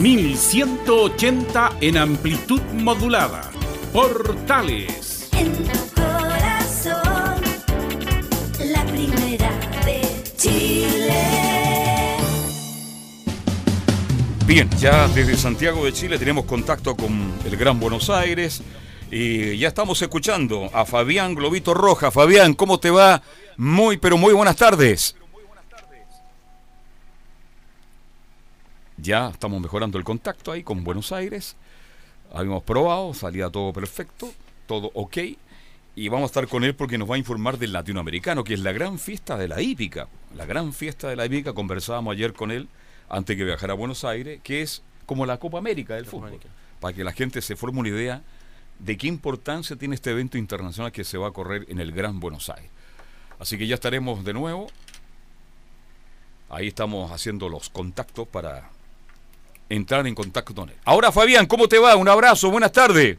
1180 en amplitud modulada. Portales. En tu corazón. La primera de Chile. Bien, ya desde Santiago de Chile tenemos contacto con el Gran Buenos Aires y ya estamos escuchando a Fabián Globito Roja. Fabián, ¿cómo te va? Muy, pero muy buenas tardes. Ya estamos mejorando el contacto ahí con Buenos Aires. Habíamos probado, salía todo perfecto, todo ok. Y vamos a estar con él porque nos va a informar del latinoamericano, que es la gran fiesta de la hípica. La gran fiesta de la hípica, conversábamos ayer con él antes que viajara a Buenos Aires, que es como la Copa América del fútbol. Para que la gente se forme una idea de qué importancia tiene este evento internacional que se va a correr en el Gran Buenos Aires. Así que ya estaremos de nuevo. Ahí estamos haciendo los contactos para entrar en contacto con él. Ahora, Fabián, ¿cómo te va? Un abrazo, buenas tardes.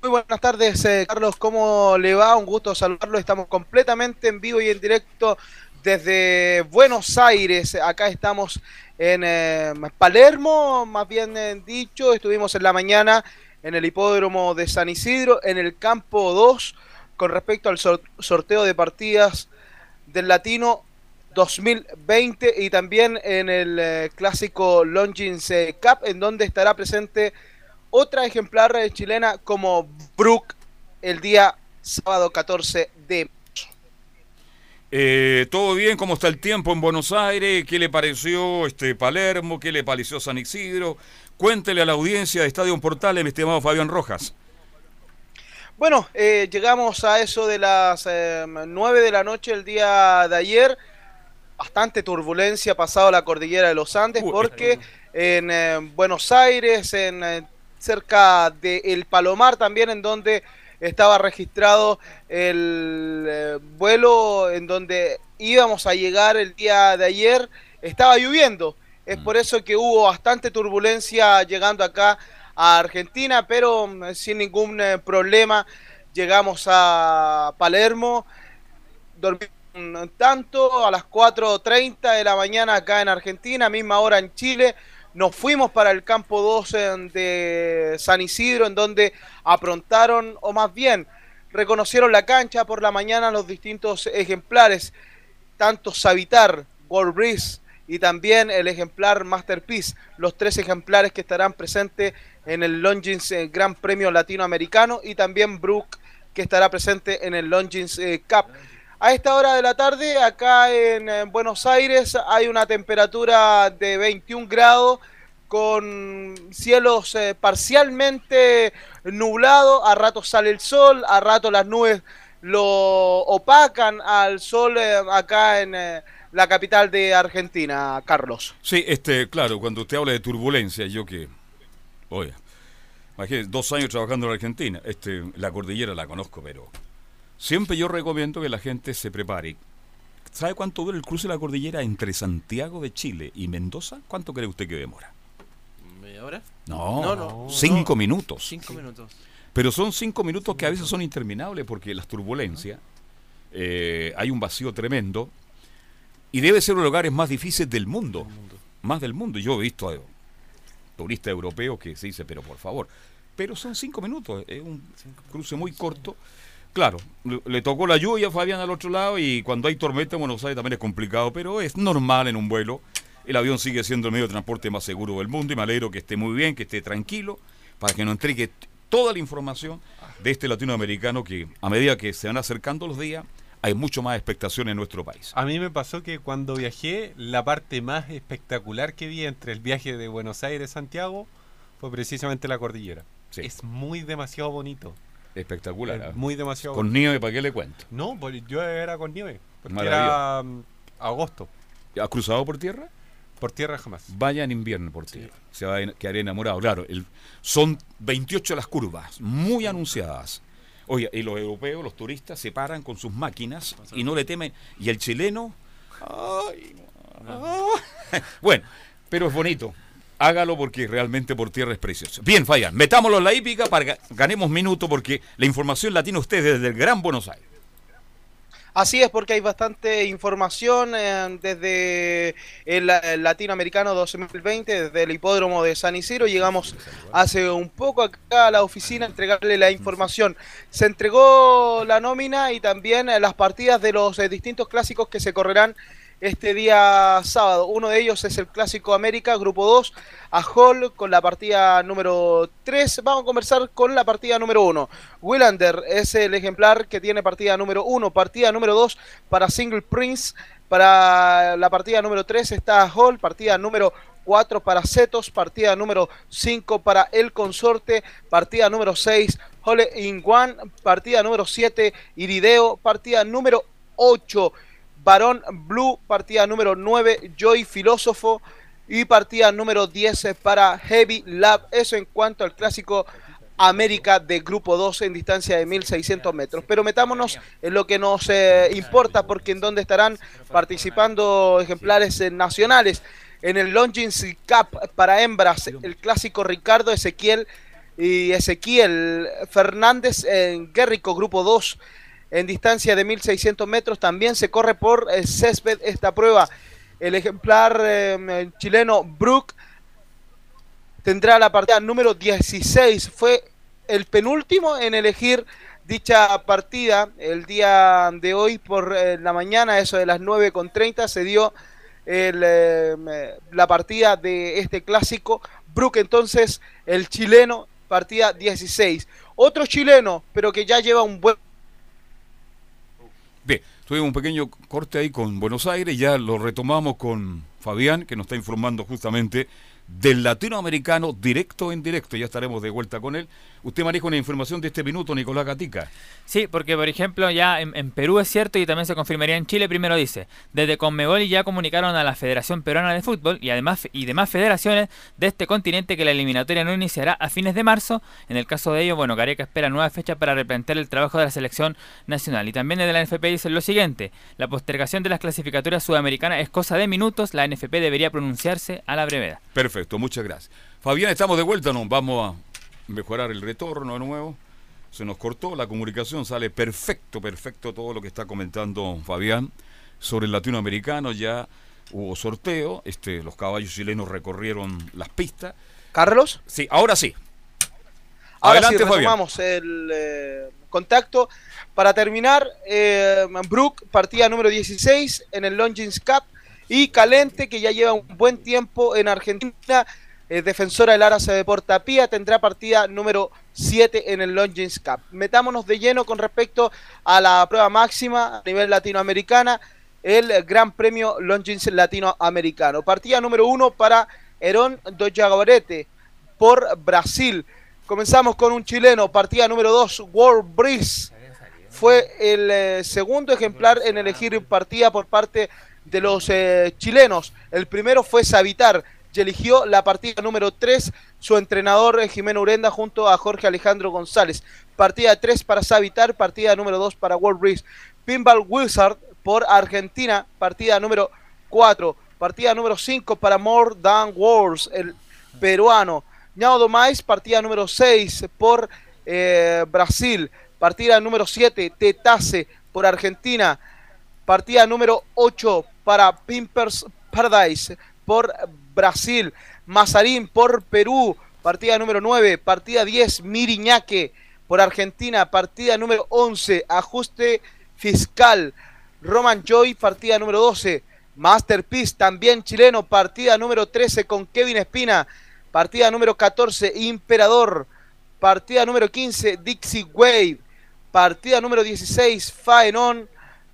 Muy buenas tardes, eh, Carlos. ¿Cómo le va? Un gusto saludarlo. Estamos completamente en vivo y en directo desde Buenos Aires. Acá estamos en eh, Palermo, más bien eh, dicho. Estuvimos en la mañana en el hipódromo de San Isidro, en el campo 2, con respecto al sor- sorteo de partidas del Latino 2020 y también en el eh, clásico Longines eh, Cup, en donde estará presente otra ejemplar eh, chilena como Brook el día sábado 14 de Eh, ¿Todo bien? ¿Cómo está el tiempo en Buenos Aires? ¿Qué le pareció este Palermo? ¿Qué le pareció San Isidro? Cuéntele a la audiencia de Estadio Portales, mi estimado Fabián Rojas. Bueno, eh, llegamos a eso de las eh, 9 de la noche el día de ayer. Bastante turbulencia pasado la cordillera de los Andes porque en eh, Buenos Aires, en eh, cerca de El Palomar también, en donde estaba registrado el eh, vuelo en donde íbamos a llegar el día de ayer, estaba lloviendo. Es por eso que hubo bastante turbulencia llegando acá a Argentina, pero mm, sin ningún problema llegamos a Palermo, dormimos tanto a las 4.30 de la mañana acá en Argentina, misma hora en Chile, nos fuimos para el campo 2 en- de San Isidro, en donde aprontaron, o más bien, reconocieron la cancha por la mañana los distintos ejemplares, tanto Savitar, Gold Breeze y también el ejemplar Masterpiece, los tres ejemplares que estarán presentes en el Longines eh, Gran Premio Latinoamericano y también Brook que estará presente en el Longines eh, Cup. A esta hora de la tarde, acá en, Buenos Aires, hay una temperatura de 21 grados con cielos eh, parcialmente nublados, a ratos sale el sol, a ratos las nubes lo opacan al sol eh, acá en eh, la capital de Argentina, Carlos. Sí, este, claro, cuando usted habla de turbulencia, yo que, oye, Imagínate, dos años trabajando en Argentina. Este, la cordillera la conozco, pero siempre yo recomiendo que la gente se prepare. ¿Sabe cuánto dura el cruce de la cordillera entre Santiago de Chile y Mendoza? ¿Cuánto cree usted que demora? ¿Media hora? No, no, no. cinco no. minutos. Cinco minutos. Pero son cinco minutos que a veces son interminables porque las turbulencias, eh, hay un vacío tremendo y debe ser uno de los lugares más difíciles del mundo. Más del mundo. Yo he visto a turistas europeos que se dice, pero por favor. Pero son cinco minutos, es un cruce muy corto. Claro, le, tocó la lluvia a Fabián al otro lado y cuando hay tormenta en Buenos Aires también es complicado, pero es normal en un vuelo. El avión sigue siendo el medio de transporte más seguro del mundo y me alegro que esté muy bien, que esté tranquilo, para que nos entregue toda la información de este latinoamericano que a medida que se van acercando los días, hay mucho más expectación en nuestro país. A mí me pasó que cuando viajé, la parte más espectacular que vi entre el viaje de Buenos Aires a Santiago fue precisamente la cordillera. Es muy demasiado bonito. Espectacular. Es ¿ah? muy demasiado Con bonito. nieve, ¿para qué le cuento? No, pues yo era con nieve. Porque era agosto. ¿Ha cruzado por tierra? Por tierra jamás. Vaya en invierno por tierra. Se va a quedar enamorado. Claro, el- son 28 las curvas, muy anunciadas. Oye, y los europeos, los turistas, se paran con sus máquinas y no le temen. Y el chileno. ay, ah. bueno, pero es bonito. Hágalo porque realmente por tierra es precioso. Bien, Fabián, metámoslo en la hípica para que ganemos minuto porque la información la tiene usted desde el Gran Buenos Aires. Así es, porque hay bastante información eh, desde el, el Latinoamericano 2020, desde el hipódromo de San Isidro. Llegamos hace un poco acá a la oficina a entregarle la información. Se entregó la nómina y también eh, las partidas de los eh, distintos clásicos que se correrán este día sábado. Uno de ellos es el Clásico América, Grupo 2, a Hall con la partida número 3. Vamos a conversar con la partida número 1. Willander es el ejemplar que tiene partida número 1. Partida número 2 para Single Prince. Para la partida número 3 está Hall. Partida número 4 para Cetos. Partida número 5 para El Consorte. Partida número 6 Hole in One. Partida número 7 Irideo. Partida número 8 Barón Blue, partida número 9, Joy Filósofo y partida número 10 para Heavy Lab. Eso en cuanto al clásico América de Grupo 2 en distancia de 1600 metros. Pero metámonos en lo que nos eh, importa, porque en donde estarán participando ejemplares nacionales. En el Longines Cup para hembras, el clásico Ricardo Ezequiel y Ezequiel Fernández en Guerrico Grupo 2 en distancia de 1600 metros. También se corre por eh, césped esta prueba. El ejemplar eh, chileno Brook tendrá la partida número 16. Fue el penúltimo en elegir dicha partida el día de hoy por eh, la mañana, eso de las 9.30, se dio eh, la partida de este clásico. Brook entonces, el chileno, partida 16. Otro chileno, pero que ya lleva un buen Tuvimos un pequeño corte ahí con Buenos Aires, ya lo retomamos con Fabián, que nos está informando justamente del latinoamericano directo en directo. Ya estaremos de vuelta con él. Usted maneja una información de este minuto, Nicolás Gatica. Sí, porque por ejemplo ya en, en Perú es cierto y también se confirmaría en Chile, primero dice, desde Conmebol ya comunicaron a la Federación Peruana de Fútbol y además y demás federaciones de este continente que la eliminatoria no iniciará a fines de marzo. En el caso de ello, bueno, Gareca espera nueva fecha para replantear el trabajo de la selección nacional. Y también desde la NFP dicen lo siguiente, la postergación de las clasificatorias sudamericanas es cosa de minutos, la NFP debería pronunciarse a la brevedad. Perfecto, muchas gracias. Fabián, estamos de vuelta, nos vamos a mejorar el retorno de nuevo. Se nos cortó la comunicación, sale perfecto, perfecto todo lo que está comentando Fabián sobre el latinoamericano. Ya hubo sorteo, este, los caballos chilenos recorrieron las pistas. Carlos. Sí, ahora sí. Ahora Adelante, sí, Fabián. el eh, contacto. Para terminar, eh, Brook, partida número 16 en el Longines Cup. Y Calente, que ya lleva un buen tiempo en Argentina, eh, defensora del Arase de Portapía, tendrá partida número 7 en el Longines Cup. Metámonos de lleno con respecto a la prueba máxima a nivel latinoamericana, el Gran Premio Longines Latinoamericano. Partida número 1 para Herón do Jaguarete por Brasil. Comenzamos con un chileno, partida número 2, World Breeze. Fue el eh, segundo ejemplar en elegir partida por parte de los eh, chilenos. El primero fue Savitar, eligió la partida número 3 su entrenador eh, Jimeno Urenda junto a Jorge Alejandro González. Partida 3 para Savitar, partida número 2 para World Breeze. Pinball Wizard por Argentina, partida número 4. Partida número 5 para More Than Wars, el peruano. Ñao Domais, partida número 6 por eh, Brasil. Partida número 7, Tetase por Argentina. Partida número 8 para Pimpers Paradise por Brasil. Mazarín por Perú. Partida número 9. Partida 10, Miriñaque por Argentina. Partida número 11, Ajuste Fiscal. Roman Joy, partida número 12. Masterpiece, también chileno. Partida número 13 con Kevin Espina. Partida número 14, Imperador. Partida número 15, Dixie Wave. Partida número 16, Faenon.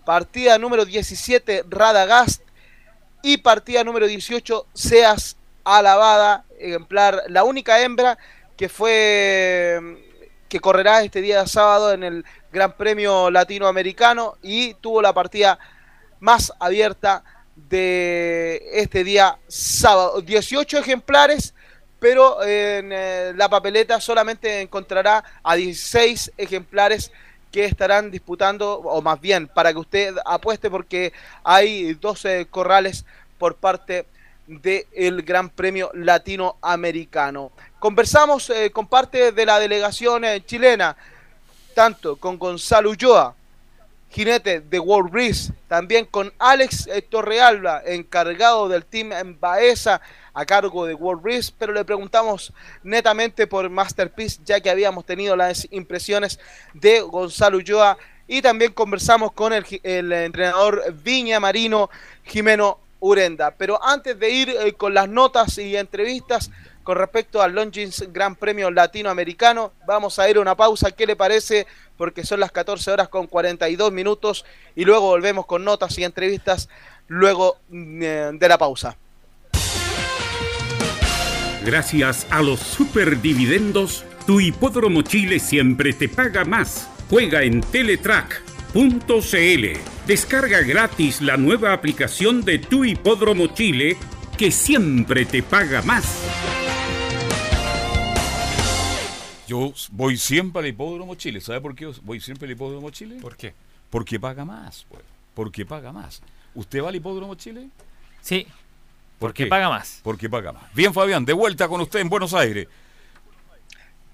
Partida número 17, Radagast. Y partida número 18, Seas Alabada. Ejemplar, la única hembra que fue que correrá este día sábado en el Gran Premio Latinoamericano y tuvo la partida más abierta de este día sábado. 18 ejemplares, pero en eh, la papeleta solamente encontrará a 16 ejemplares que estarán disputando, o más bien para que usted apueste, porque hay 12 corrales por parte del Gran Premio Latinoamericano. Conversamos eh, con parte de la delegación eh, chilena, tanto con Gonzalo Ulloa, jinete de World Breeze, también con Alex eh, Torrealba, encargado del team en Baeza, a cargo de World Breeze, pero le preguntamos netamente por Masterpiece, ya que habíamos tenido las impresiones de Gonzalo Ulloa, y también conversamos con el, el entrenador Viña Marino, Jimeno Urenda. Pero antes de ir eh, con las notas y entrevistas con respecto al Longines Gran Premio Latinoamericano, vamos a ir a una pausa. ¿Qué le parece? Porque son las 14 horas con 42 minutos y luego volvemos con notas y entrevistas luego mm, eh, de la pausa. Gracias a los superdividendos, tu hipódromo Chile siempre te paga más. Juega en Teletrack.cl. Descarga gratis la nueva aplicación de tu hipódromo Chile que siempre te paga más. Yo voy siempre al hipódromo Chile. ¿Sabe por qué voy siempre al hipódromo Chile? ¿Por qué? Porque paga más, pues. Porque paga más. ¿Usted va al hipódromo Chile? Sí. ¿Por Porque qué? paga más. Porque paga más. Bien, Fabián, de vuelta con usted en Buenos Aires.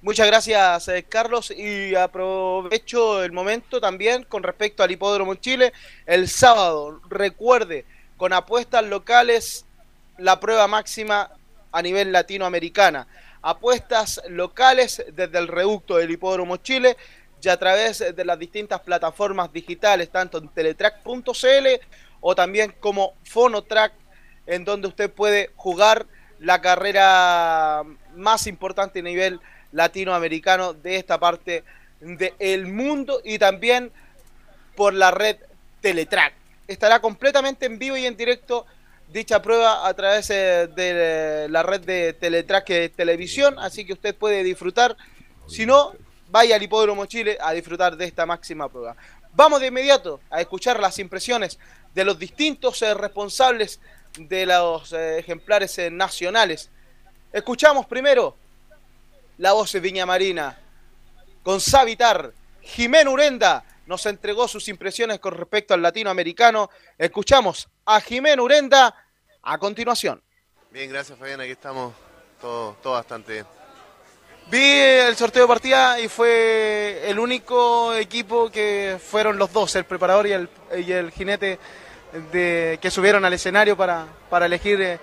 Muchas gracias, eh, Carlos. Y aprovecho el momento también con respecto al Hipódromo Chile. El sábado, recuerde, con apuestas locales, la prueba máxima a nivel latinoamericana. Apuestas locales desde el reducto del Hipódromo Chile y a través de las distintas plataformas digitales, tanto en teletrack.cl o también como Fonotrack, en donde usted puede jugar la carrera más importante a nivel latinoamericano de esta parte del mundo y también por la red Teletrack. Estará completamente en vivo y en directo dicha prueba a través eh, de la red de Teletrack Televisión, así que usted puede disfrutar. Si no, vaya al Hipódromo Chile a disfrutar de esta máxima prueba. Vamos de inmediato a escuchar las impresiones de los distintos eh, responsables de los eh, ejemplares eh, nacionales. Escuchamos primero la voz de Viña Marina con Savitar. Jimeno Urenda nos entregó sus impresiones con respecto al latinoamericano. Escuchamos a Jimeno Urenda a continuación. Bien, gracias Fabián, aquí estamos todo, todo bastante bien. Vi el sorteo de partida y fue el único equipo que fueron los dos, el preparador y el, y el jinete de, que subieron al escenario para, para elegir eh,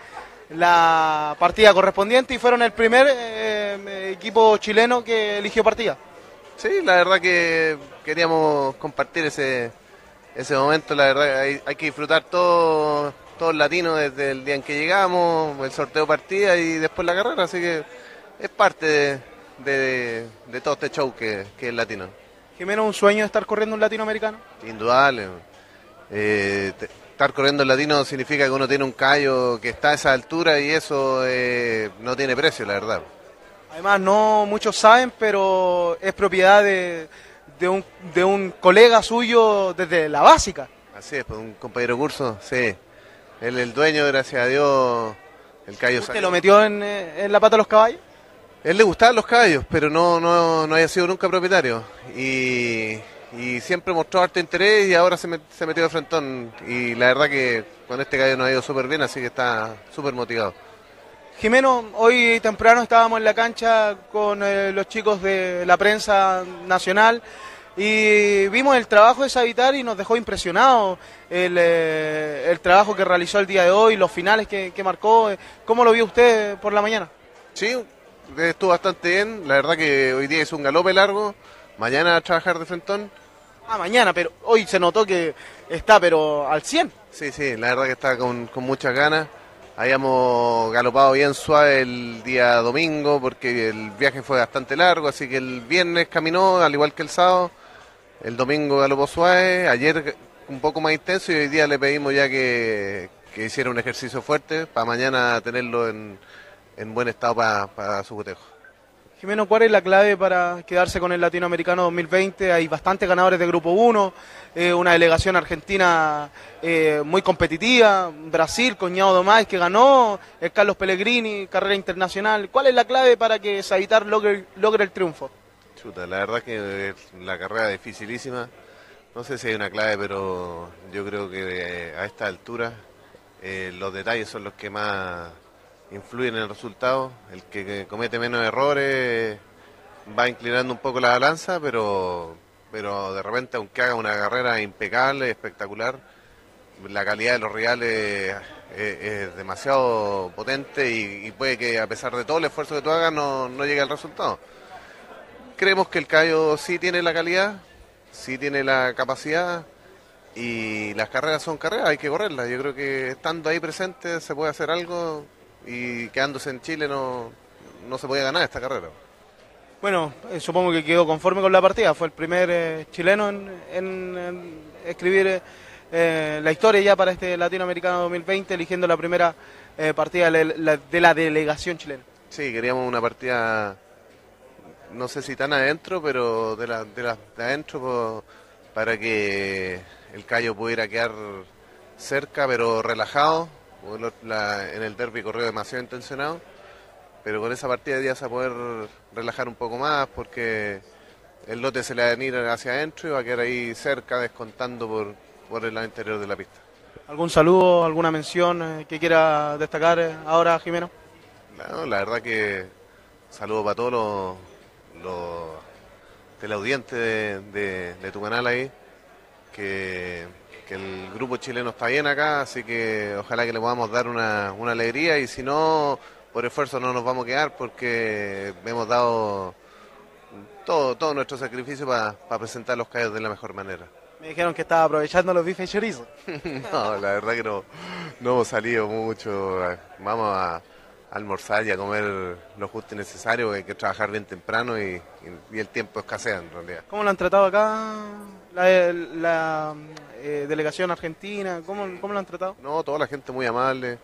la partida correspondiente y fueron el primer eh, equipo chileno que eligió partida. Sí, la verdad que queríamos compartir ese, ese momento, la verdad hay, hay que disfrutar todo, todo el latino desde el día en que llegamos, el sorteo partida y después la carrera, así que es parte de, de- de todo este show que, que es latino. Jimeno, un sueño estar corriendo un latinoamericano. Indudable. Eh, estar corriendo el latino significa que uno tiene un callo que está a esa altura y eso eh, no tiene precio, la verdad. Además, no muchos saben, pero es propiedad de, de un, de un colega suyo desde la básica. Así es, pues un compañero curso, sí. Él es el dueño, gracias a Dios, El Cayo ¿Usted salió- lo metió en, eh, en la pata de los caballos? Él le gustaban los caballos, pero no, no, no haya sido nunca propietario. Y, y siempre mostró harto interés y ahora se, met- se metió de frentón. Y la verdad que con este caballo nos ha ido súper bien, así que está súper motivado. Jimeno, hoy temprano estábamos en la cancha con eh, los chicos de la prensa nacional y vimos el trabajo de Savitar y nos dejó impresionados el, eh, el trabajo que realizó el día de hoy, los finales que, que marcó. ¿Cómo lo vio usted por la mañana? Sí, estuvo bastante bien. La verdad que hoy día es un galope largo. Mañana a trabajar de frentón. Ah, mañana, pero hoy se notó que está, pero al 100. Sí, sí, la verdad que está con, con muchas ganas. Habíamos galopado bien suave el día domingo porque el viaje fue bastante largo, así que el viernes caminó al igual que el sábado. El domingo galopó suave, ayer un poco más intenso y hoy día le pedimos ya que, que hiciera un ejercicio fuerte para mañana tenerlo en, en buen estado para, para su cotejo. Jimeno, ¿cuál es la clave para quedarse con el Latinoamericano 2020? Hay bastantes ganadores de Grupo 1, eh, una delegación argentina eh, muy competitiva, Brasil, Coñado Domás, que ganó, el Carlos Pellegrini, carrera internacional. ¿Cuál es la clave para que Savitar logre, el triunfo? Chuta, la verdad que la carrera es dificilísima. No sé si hay una clave, pero yo creo que eh, a esta altura los detalles son los que más influyen en el resultado. El que, comete menos errores va inclinando un poco la balanza, pero, pero de repente, aunque haga una carrera impecable, espectacular, la calidad de los rivales es, demasiado potente y, y puede que a pesar de todo el esfuerzo que tú hagas no, no llegue al resultado. Creemos que el Cayo sí tiene la calidad, sí tiene la capacidad y las carreras son carreras, hay que correrlas. Yo creo que estando ahí presente se puede hacer algo y quedándose en Chile no, no se puede ganar esta carrera. Bueno, eh, supongo que quedó conforme con la partida. Fue el primer eh, chileno en, en- en escribir eh, la historia ya para este Latinoamericano 2020, eligiendo la primera partida de la, de la delegación chilena. Sí, queríamos una partida, no sé si tan adentro, pero de, la, de, la- de adentro para que el Cayo pudiera quedar cerca, pero relajado. Porque lo- la- en el derby corrió demasiado intencionado, pero con esa partida ya se va a poder relajar un poco más porque el lote se le va a venir hacia adentro y va a quedar ahí cerca descontando por, por el lado interior de la pista. ¿Algún saludo, alguna mención eh, que quiera destacar eh, ahora, Jimeno? No, la verdad que saludo para todos los, los teleaudientes de, de- de tu canal ahí, que, que el grupo chileno está bien acá, así que ojalá que le podamos dar una, una alegría y si no, por esfuerzo no nos vamos a quedar porque hemos dado todo, todo nuestro sacrificio para presentar los callos de la mejor manera. Me dijeron que estaba aprovechando los bifes chorizo. No, la verdad que no, no hemos salido mucho. Vamos a almorzar y a comer lo justo y necesario, hay que trabajar bien temprano y, y- y el tiempo escasea en realidad. ¿Cómo lo han tratado acá la, la, eh, delegación argentina? ¿Cómo, ¿Cómo lo han tratado? No, toda la gente muy amable,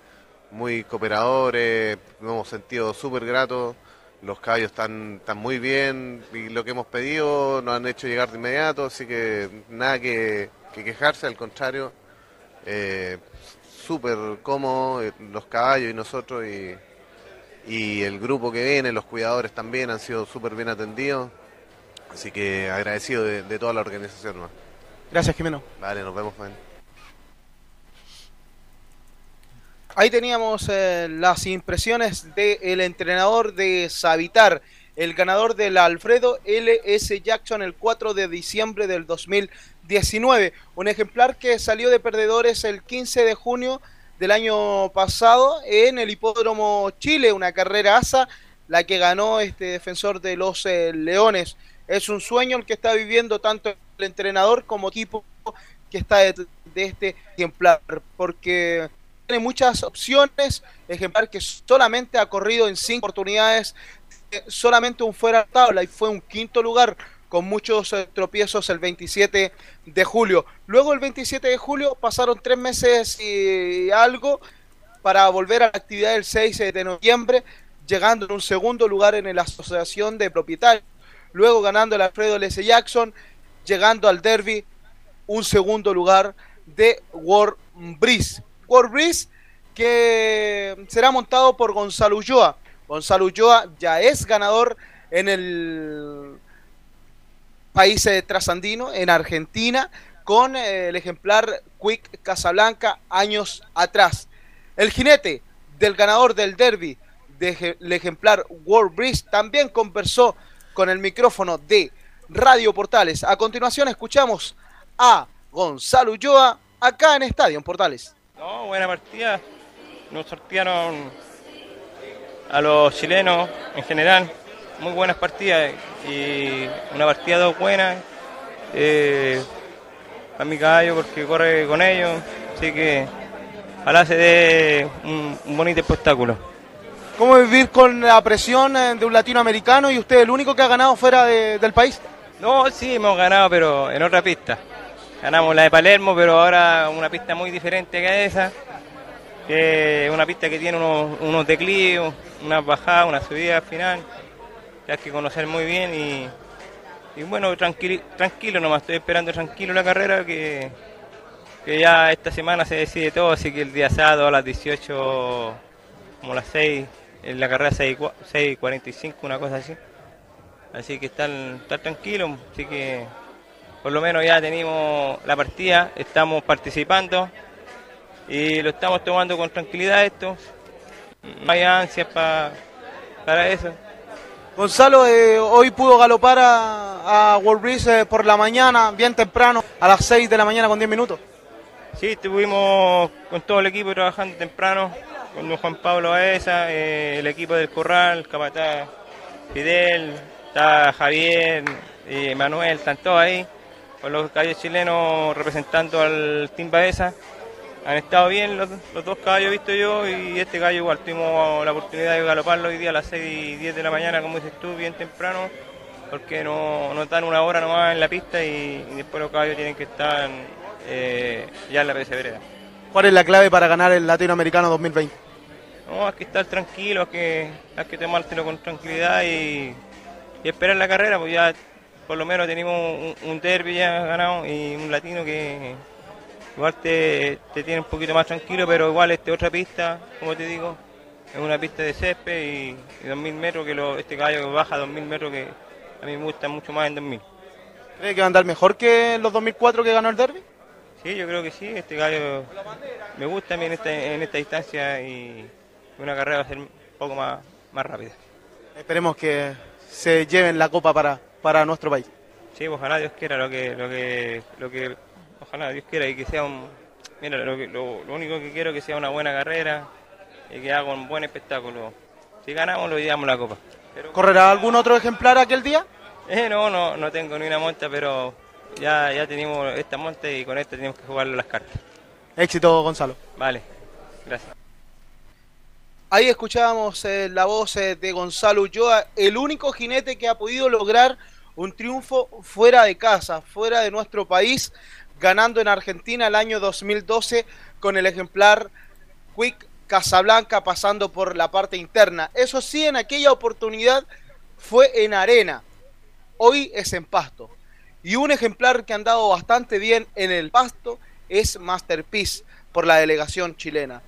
muy cooperadores, nos hemos sentido súper gratos, los caballos están, están muy bien y lo que hemos pedido nos han hecho llegar de inmediato, así que nada que, que quejarse, al contrario, eh, súper cómodo eh, los caballos y nosotros y, y el grupo que viene, los cuidadores también han sido súper bien atendidos, así que agradecido de, de toda la organización. ¿no? Gracias, Jimeno. Vale, nos vemos. Juan. Ahí teníamos eh, las impresiones del entrenador de Savitar, el ganador del Alfredo LS Jackson el 4 de diciembre del 2019. Un ejemplar que salió de perdedores el 15 de junio del año pasado en el Hipódromo Chile, una carrera asa, la que ganó este defensor de los eh, Leones. Es un sueño el que está viviendo tanto el entrenador como equipo que está de, este ejemplar, porque tiene muchas opciones, ejemplar que solamente ha corrido en cinco oportunidades, eh, solamente un fuera de tabla y fue un quinto lugar con muchos eh, tropiezos el 27 de julio. Luego el 27 de julio pasaron tres meses y algo para volver a la actividad del 6 de noviembre, llegando en un segundo lugar en la Asociación de Propietarios. Luego ganando el Alfredo L.S. Jackson, llegando al Derby, un segundo lugar de World Breeze. World Breeze que será montado por Gonzalo Ulloa. Gonzalo Ulloa ya es ganador en el país eh, trasandino, en Argentina, con eh, el ejemplar Quick Casablanca años atrás. El jinete del ganador del derby del ejemplar World Breeze también conversó con el micrófono de Radio Portales. A continuación escuchamos a Gonzalo Ulloa acá en Estadio en Portales. No, buena partida. Nos sortearon a los chilenos en general. Muy buenas partidas y una partida dos buenas. Eh, a mi caballo porque corre con ellos. Así que ojalá se dé un, un bonito espectáculo. ¿Cómo vivir con la presión eh, de un latinoamericano y usted el único que ha ganado fuera de- del país? No, sí, hemos ganado, pero en otra pista. Ganamos la de Palermo, pero ahora una pista muy diferente que esa. Una pista que tiene unos, unos declives, unas bajadas, una subida al final. Que hay que conocer muy bien y, y bueno, tranquilo, tranquilo nomás. Estoy esperando tranquilo la carrera que, que ya esta semana se decide todo, así que el día sábado a las 18, como las 6, en la carrera 6, 6.45, una cosa así. Así que estar, estar tranquilo, así que por lo menos ya tenemos la partida, estamos participando y lo estamos tomando con tranquilidad esto. No hay ansias pa- para eso. Gonzalo, eh, hoy pudo galopar a, a World eh, por la mañana, bien temprano, a las 6 de la mañana con 10 minutos. Sí, estuvimos con todo el equipo trabajando temprano, con don Juan Pablo Baeza, eh, el equipo del Corral, Capataz, Fidel, está Javier, eh, Manuel, están todos ahí, con los caballos chilenos representando al Team Baeza. Han estado bien los, los dos caballos visto yo y este caballo igual tuvimos la oportunidad de galoparlo hoy día a las 6 y 10 de la mañana, como dices tú, bien temprano, porque no, nos dan una hora nomás en la pista y, y después los caballos tienen que estar eh, ya en la PC Vereda. ¿Cuál es la clave para ganar el Latinoamericano 2020? No, hay que estar tranquilo, hay que, hay que tomártelo con tranquilidad y, y esperar la carrera, pues ya por lo menos tenemos un, un derby ya ganado y un latino que igual te, te tiene un poquito más tranquilo, pero igual este otra pista, como te digo, es una pista de césped y, y 2000 metros, que lo, este caballo que baja 2000 metros que a mí me gusta mucho más en 2000. ¿Cree que va a andar mejor que los 2004 que ganó el derby? Sí, yo creo que sí, este gallo me gusta a mí en esta, en esta distancia y una carrera va a ser un poco más, más rápida. Esperemos que se lleven la copa para, para nuestro país. Sí, ojalá Dios quiera lo que, lo que, lo que, ojalá Dios quiera y que sea un, mira, lo, que- lo, lo único que quiero es que sea una buena carrera y que haga un buen espectáculo. Si ganamos, lo llevamos la copa. ¿Correrá algún otro ejemplar aquel día? Eh, no, no, no tengo ni una monta, pero ya, ya tenemos esta monta y con esta tenemos que jugarle las cartas. Éxito, Gonzalo. Vale, gracias. Ahí escuchábamos eh, la voz eh, de Gonzalo Ulloa, el único jinete que ha podido lograr un triunfo fuera de casa, fuera de nuestro país, ganando en Argentina el año 2012 con el ejemplar Quick Casablanca pasando por la parte interna. Eso sí, en aquella oportunidad fue en arena, hoy es en pasto. Y un ejemplar que ha andado bastante bien en el pasto es Masterpiece por la delegación chilena.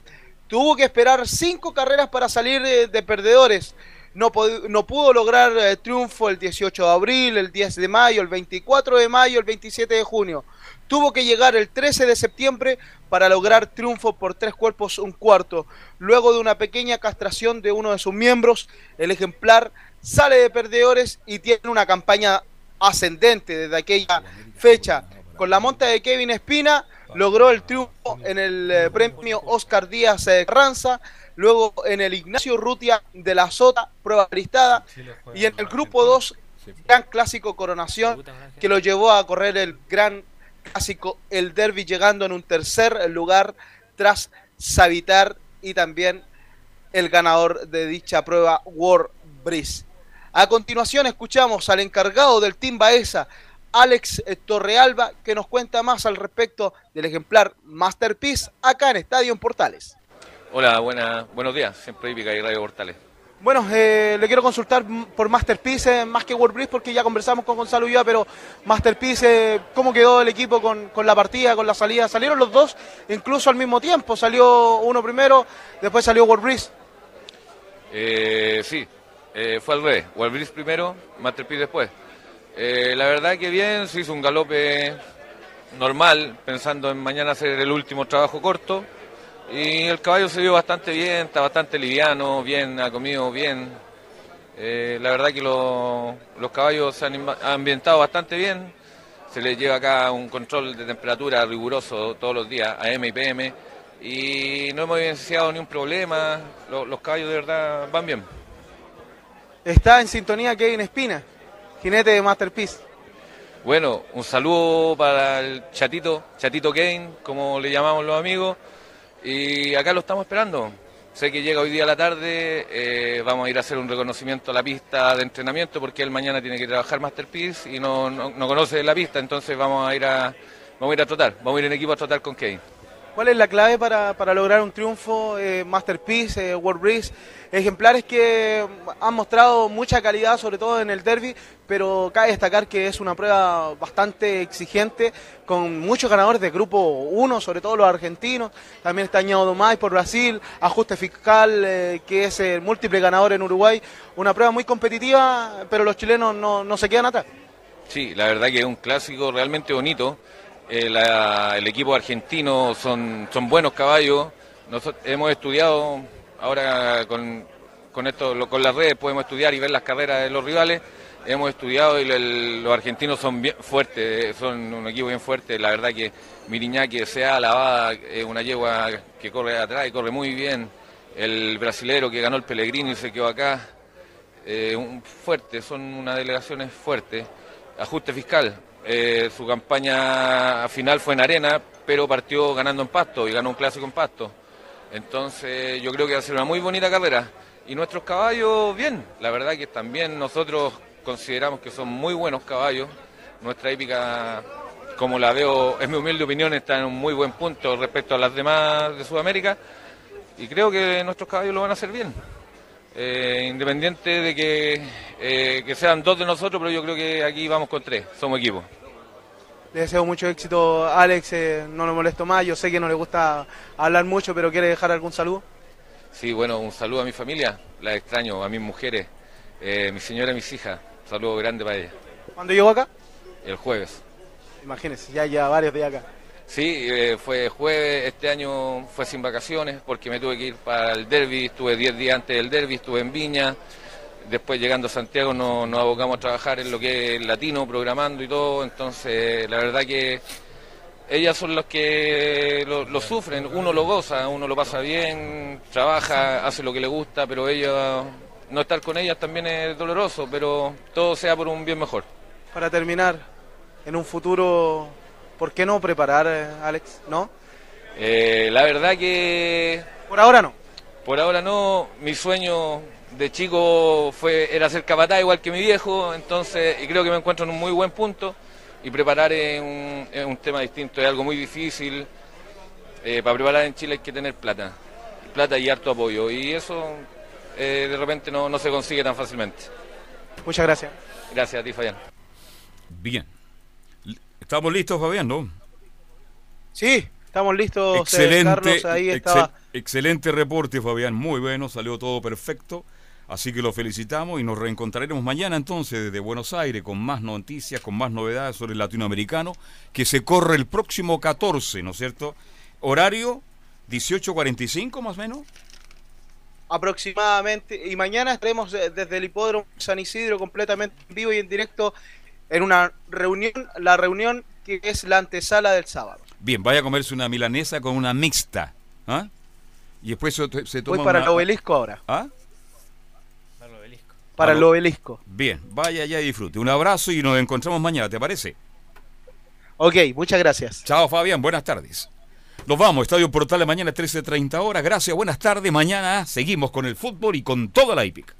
Tuvo que esperar cinco carreras para salir eh, de perdedores. No, no pudo lograr eh, triunfo el 18 de abril, el 10 de mayo, el 24 de mayo, el 27 de junio. Tuvo que llegar el 13 de septiembre para lograr triunfo por tres cuerpos un cuarto. Luego de una pequeña castración de uno de sus miembros, el ejemplar sale de perdedores y tiene una campaña ascendente desde aquella fecha. Con la monta de Kevin Espina logró el triunfo en el eh, premio Oscar Díaz eh, Carranza, luego en el Ignacio Rutia de la Sota, prueba listada, y en el grupo 2, Gran Clásico Coronación, que lo llevó a correr el Gran Clásico, el Derby, llegando en un tercer lugar tras Savitar y también el ganador de dicha prueba, World Breeze. A continuación escuchamos al encargado del Team Baeza, Alex eh, Torrealba, que nos cuenta más al respecto del ejemplar Masterpiece acá en Estadio en Portales. Hola, buena, buenos días. Siempre hípica y Radio Portales. Bueno, eh, le quiero consultar por Masterpiece, eh, más que World Breeze, porque ya conversamos con Gonzalo Ulloa, pero Masterpiece, eh, ¿cómo quedó el equipo con, con la partida, con la salida? Salieron los dos incluso al mismo tiempo, salió uno primero, después salió. Eh, sí, fue al revés. Walbridge primero, Masterpiece después. Eh, la verdad que bien, se hizo un galope normal, pensando en mañana hacer el último trabajo corto. Y el caballo se vio bastante bien, está bastante liviano, bien, ha comido bien. Eh, la verdad que lo- los caballos se han ambientado bastante bien. Se les lleva acá un control de temperatura riguroso todos los días, AM y PM. Y no hemos evidenciado ni un problema. Lo- los caballos de verdad van bien. Está en sintonía Kevin Espina, jinete de Masterpiece. Bueno, un saludo para el chatito, chatito Kane, como le llamamos los amigos. Y acá lo estamos esperando. Sé que llega hoy día a la tarde, eh, vamos a ir a hacer un reconocimiento a la pista de entrenamiento porque él mañana tiene que trabajar Masterpiece y no, no, no conoce la pista, entonces vamos a ir a vamos a ir a trotar, vamos a ir en equipo a trotar con Kane. ¿Cuál es la clave para, para lograr un triunfo? Eh, Masterpiece, eh, World Breeze, ejemplares que han mostrado mucha calidad, sobre todo en el derby, pero cabe destacar que es una prueba bastante exigente, con muchos ganadores de grupo 1, sobre todo los argentinos. También está Ñao Domay por Brasil, Ajuste Fiscal, eh, que es el múltiple ganador en Uruguay. Una prueba muy competitiva, pero los chilenos no, no se quedan atrás. Sí, la verdad que es un clásico realmente bonito. Eh, el equipo argentino son, son buenos caballos. Nosotros hemos estudiado, ahora con, con esto, con las redes podemos estudiar y ver las carreras de los rivales. Hemos estudiado y los argentinos son bien fuertes, son un equipo bien fuerte. La verdad que Miriñaki, sea lavada, es una yegua que corre atrás y corre muy bien. El brasilero que ganó el Pellegrini y se quedó acá, eh, un, fuerte, son unas delegaciones fuertes. Ajuste fiscal, eh, su campaña final fue en arena, pero partió ganando en pasto y ganó un clásico en pasto. Entonces yo creo que va a ser una muy bonita carrera. Y nuestros caballos, bien, la verdad que también nosotros consideramos que son muy buenos caballos. Nuestra hípica, como la veo, es mi humilde opinión, está en un muy buen punto respecto a las demás de Sudamérica. Y creo que nuestros caballos lo van a hacer bien. Eh, independiente de que, eh, que sean dos de nosotros, pero yo creo que aquí vamos con tres, somos equipo. Le deseo mucho éxito, Alex. eh, no lo molesto más. Yo sé que no le gusta hablar mucho, pero quiere dejar algún saludo. Sí, bueno, un saludo a mi familia, la extraño, a mis mujeres, eh, mi señora y mis hijas. Un saludo grande para ellas. ¿Cuándo llegó acá? El jueves. Imagínense, ya ya varios días acá. Sí, eh, fue jueves, este año fue sin vacaciones porque me tuve que ir para el derby, estuve 10 días antes del derby, estuve en Viña, después llegando a Santiago nos, nos abocamos a trabajar en lo que es latino, programando y todo, entonces la verdad que ellas son las que lo, lo sufren, uno lo goza, uno lo pasa bien, trabaja, hace lo que le gusta, pero ellas, no estar con ellas también es doloroso, pero todo sea por un bien mejor. Para terminar, en un futuro, ¿por qué no preparar, Alex? ¿No? Eh, la verdad que... Por ahora no. Por ahora no. Mi sueño de chico fue era ser capataz igual que mi viejo, entonces y creo que me encuentro en un muy buen punto y preparar es un, es un tema distinto, es algo muy difícil. Eh, para preparar en Chile hay que tener plata, plata y harto apoyo y eso eh, de repente no, no se consigue tan fácilmente. Muchas gracias. Gracias a ti, Fabián. Bien. ¿Estamos listos, Fabián, no? Sí, estamos listos. eh, Excelente, Carlos, ahí excel- estaba. excelente reporte, Fabián. Muy bueno, salió todo perfecto. Así que lo felicitamos y nos reencontraremos mañana entonces desde Buenos Aires con más noticias, con más novedades sobre el latinoamericano, que se corre el próximo 14, ¿no es cierto? Horario 18.45 más o menos. aproximadamente. Y mañana estaremos eh, desde el hipódromo San Isidro completamente en vivo y en directo en una reunión, la reunión que es la antesala del sábado. Bien, vaya a comerse una milanesa con una mixta. ¿ah? Y después se, se toma Voy para una- el obelisco ahora. ¿Ah? Para el obelisco. Bien, vaya allá y disfrute. Un abrazo y nos encontramos mañana, ¿te parece? Ok, muchas gracias. Chao Fabián, buenas tardes. Nos vamos, Estadio Portales mañana 13.30 horas. Gracias, buenas tardes. Mañana seguimos con el fútbol y con toda la hípica.